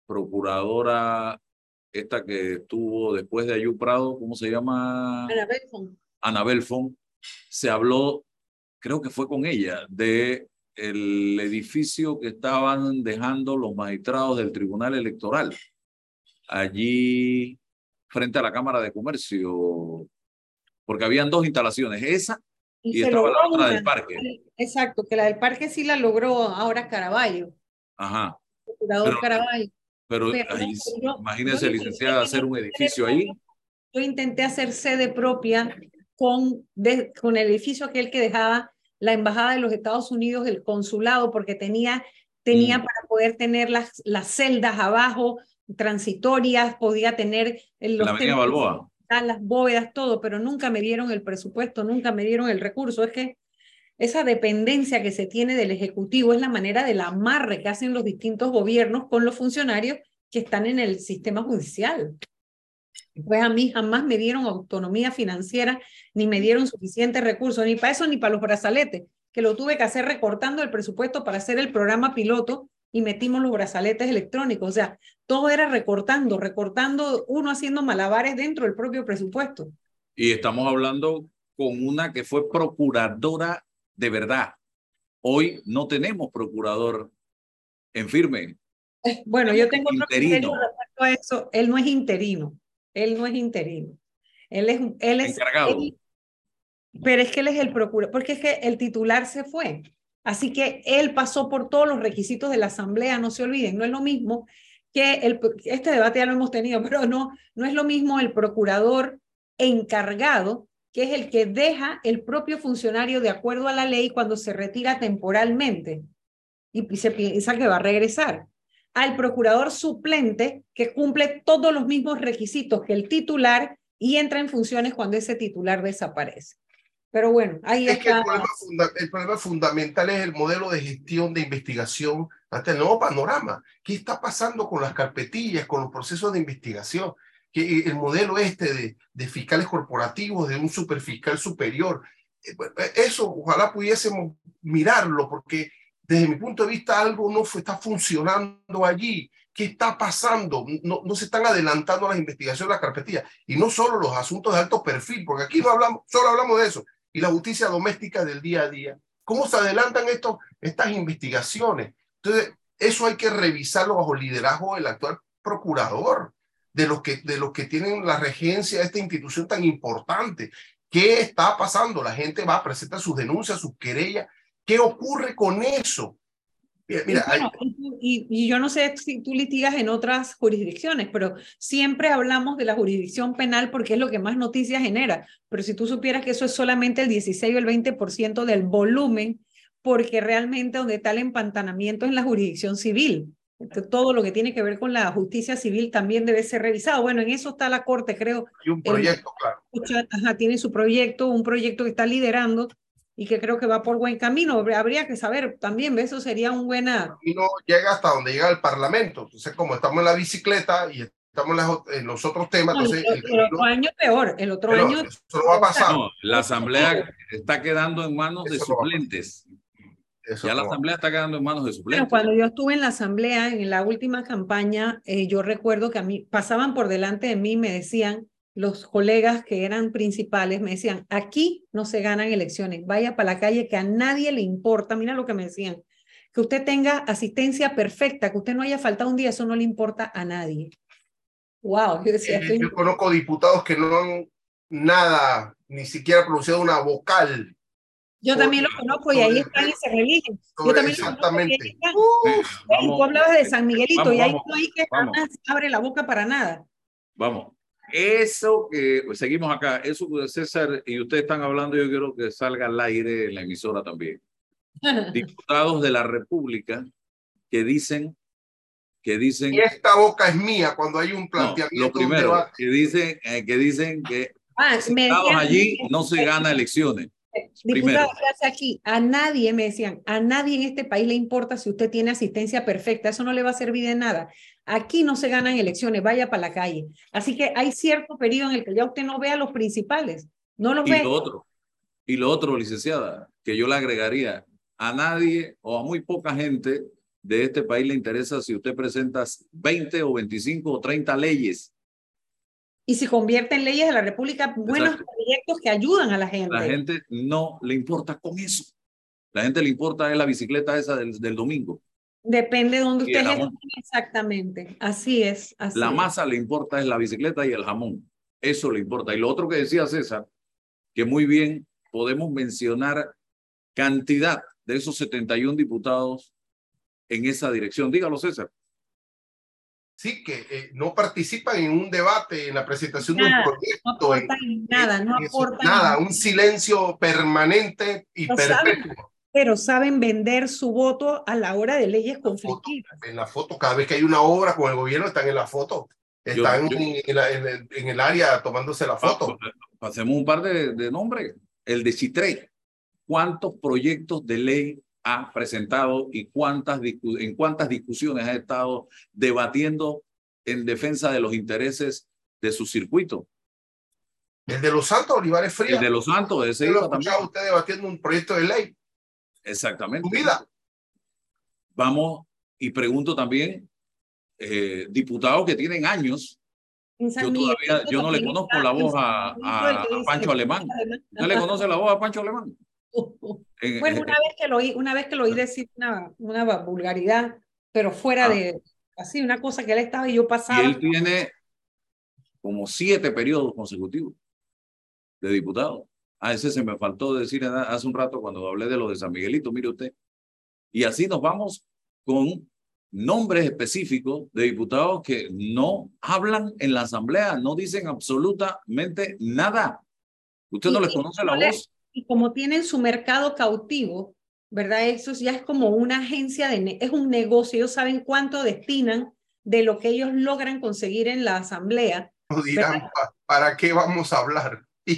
procuradora esta que estuvo después de Ayú Prado, ¿cómo se llama? Anabel Fon. Anabel Fon. Se habló, creo que fue con ella, de el edificio que estaban dejando los magistrados del Tribunal Electoral, allí frente a la Cámara de Comercio, porque habían dos instalaciones, esa y, estaba la otra del parque. Exacto, que la del parque sí la logró ahora Caraballo. Ajá. pero, Caraballo. Pero, imagínese, licenciada, hacer un edificio ahí. Yo intenté hacer sede propia con, con el edificio aquel que dejaba la Embajada de los Estados Unidos, el consulado, porque tenía, tenía mm. para poder tener las, las celdas abajo, transitorias, podía tener los la Balboa. Las bóvedas, todo, pero nunca me dieron el presupuesto, nunca me dieron el recurso. Es que esa dependencia que se tiene del Ejecutivo es la manera del amarre que hacen los distintos gobiernos con los funcionarios que están en el sistema judicial. Pues a mí jamás me dieron autonomía financiera, ni me dieron suficientes recursos, ni para eso, ni para los brazaletes, que lo tuve que hacer recortando el presupuesto para hacer el programa piloto y metimos los brazaletes electrónicos. O sea, todo era recortando, recortando, uno haciendo malabares dentro del propio presupuesto. Y estamos hablando con una que fue procuradora de verdad. Hoy no tenemos procurador en firme. Eh, bueno, yo tengo interino. respecto a eso. Él no es interino. Él no es interino. Él es, él es encargado. pero es que él es el procurador, porque es que el titular se fue. Así que él pasó por todos los requisitos de la asamblea, no se olviden, no es lo mismo que el, este debate ya lo hemos tenido, pero no, no es lo mismo el procurador encargado, que es el que deja el propio funcionario de acuerdo a la ley cuando se retira temporalmente y se piensa que va a regresar al procurador suplente que cumple todos los mismos requisitos que el titular y entra en funciones cuando ese titular desaparece. Pero bueno, ahí es está. el, problema fundamental es el modelo de gestión de investigación ante el nuevo panorama. ¿Qué está pasando con las carpetillas, con los procesos de investigación? Que el modelo este de, de fiscales corporativos, de un superfiscal superior, eh, eso ojalá pudiésemos mirarlo, porque desde mi punto de vista, algo no está funcionando allí. ¿Qué está pasando? No, no se están adelantando las investigaciones, las carpetillas. Y no solo los asuntos de alto perfil, porque aquí no hablamos, solo hablamos de eso. Y la justicia doméstica del día a día. ¿Cómo se adelantan estos, estas investigaciones? Entonces, eso hay que revisarlo bajo el liderazgo del actual procurador, de los que, de los que tienen la regencia de esta institución tan importante. ¿Qué está pasando? La gente va a presentar sus denuncias, sus querellas, ¿Qué ocurre con eso? Y, y, yo no sé si tú litigas en otras jurisdicciones, pero siempre hablamos de la jurisdicción penal porque es lo que más noticias genera. Pero si tú supieras que eso es solamente el 16 o el 20% del volumen, porque realmente donde está el empantanamiento es en la jurisdicción civil. todo lo que tiene que ver con la justicia civil también debe ser revisado. Bueno, en eso está la Corte, creo. Y un proyecto, claro. Ajá, tiene su proyecto, un proyecto que está liderando y que creo que va por buen camino. Habría que saber también, eso sería un buena... Y no llega hasta donde llega el Parlamento. Entonces, como estamos en la bicicleta y estamos en los otros temas, entonces... El, otro año peor, el otro año... Eso no va a pasar. la Asamblea está quedando en manos de suplentes. ya la Asamblea está quedando en manos de suplentes. Pero cuando yo estuve en la Asamblea, en la última campaña, eh, yo recuerdo que a mí pasaban por delante de mí y me decían los colegas que eran principales me decían, aquí no se ganan elecciones, vaya para la calle que a nadie le importa, mira lo que me decían, que usted tenga asistencia perfecta, que usted no haya faltado un día, eso no le importa a nadie. Wow, yo decía, yo conozco diputados que no han nada, ni siquiera pronunciado una vocal. Yo también lo conozco y ahí están y se religen. Yo también exactamente. tú hablabas de San Miguelito y ahí no hay que jamás abre la boca para nada. Vamos, eso que pues, seguimos acá, eso que César y ustedes están hablando, yo quiero que salga al aire en la emisora también. Diputados de la República que dicen que dicen y esta boca es mía cuando hay un planteamiento lo primero que dicen eh, que dicen que ah, allí no se gana elecciones Diputado, aquí, a nadie me decían, a nadie en este país le importa si usted tiene asistencia perfecta, eso no le va a servir de nada. Aquí no se ganan elecciones, vaya para la calle. Así que hay cierto periodo en el que ya usted no ve a los principales, no los ve. Y lo otro, y lo otro, licenciada, que yo le agregaría, a nadie o a muy poca gente de este país le interesa si usted presenta 20 o 25 o 30 leyes y se convierte en leyes de la República, buenos proyectos que ayudan a la gente. La gente no le importa con eso. La gente le importa es la bicicleta esa del, del domingo. Depende de donde usted esté. Exactamente. Así es. la masa le importa es la bicicleta y el jamón. Eso le importa. Y lo otro que decía César, que muy bien podemos mencionar cantidad de esos 71 diputados en esa dirección. Dígalo, César sí, que eh, no participan en un debate, en la presentación de un proyecto. No aportan nada, no aportan nada. Un silencio permanente y perpetuo. Pero saben vender su voto a la hora de leyes conflictivas. en la foto, cada vez que hay una obra con el gobierno, están en la foto. Están en, el, área tomándose la foto. Pasemos un par de, de nombres. El de Chitré. ¿Cuántos proyectos de ley ha presentado y cuántas en cuántas discusiones ha estado debatiendo en defensa de los intereses de su circuito. El de Los Santos, Olivares Frías. El de Los Santos, ese lo también. usted debatiendo un proyecto de ley. Exactamente. Vida. Vamos, y pregunto también, eh, diputados que tienen años, yo todavía, yo no le conozco la voz a, a, a Pancho Alemán. ¿Usted le conoce la voz a Pancho Alemán? bueno, una vez que lo oí, una vez que lo oí decir una, una vulgaridad, pero fuera ah. de así, una cosa que él estaba y yo pasaba. Y él tiene como siete periodos consecutivos de diputado. A ese se me faltó decir hace un rato cuando hablé de lo de San Miguelito, mire usted. Y así nos vamos con nombres específicos de diputados que no hablan en la asamblea, no dicen absolutamente nada. Usted no les conoce la voz y como tienen su mercado cautivo, ¿verdad? Eso ya es como una agencia de, es un negocio, ellos saben cuánto destinan de lo que ellos logran conseguir en la asamblea. No dirán, ¿para qué vamos a hablar?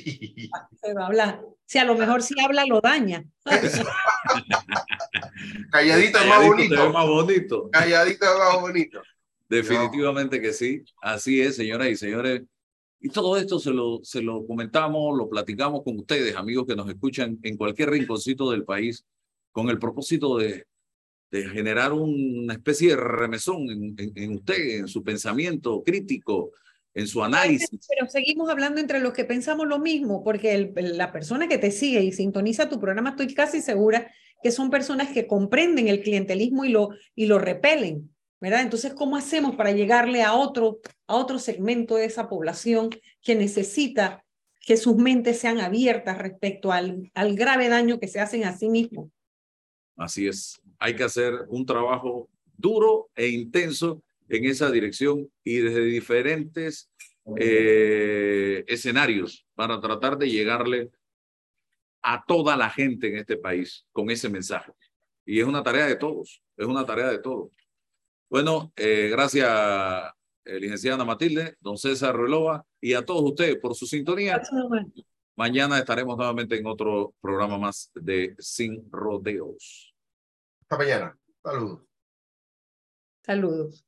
Se va a hablar. Si a lo mejor si habla, lo daña. Calladito es más bonito. Es más bonito. Calladito es más bonito. Definitivamente que sí. Así es, señoras y señores. Y todo esto se lo, se lo comentamos, lo platicamos con ustedes, amigos que nos escuchan en cualquier rinconcito del país, con el propósito de, de generar una especie de remesón en, en, usted, en su pensamiento crítico, en su análisis. Pero seguimos hablando entre los que pensamos lo mismo, porque el, la persona que te sigue y sintoniza tu programa, estoy casi segura que son personas que comprenden el clientelismo y lo, y lo repelen. ¿verdad? Entonces, ¿cómo hacemos para llegarle a otro, a otro segmento de esa población que necesita que sus mentes sean abiertas respecto al, al grave daño que se hacen a sí mismos? Así es. hay que hacer un trabajo duro e intenso en esa dirección y desde diferentes eh, escenarios para tratar de llegarle a toda la gente en este país con ese mensaje. Y es una tarea de todos, es una tarea de todos. Bueno, eh, gracias, eh, licenciada Ana Matilde, don César Relova y a todos ustedes por su sintonía. Mañana estaremos nuevamente en otro programa más de Sin Rodeos. Hasta mañana. Saludos. Saludos.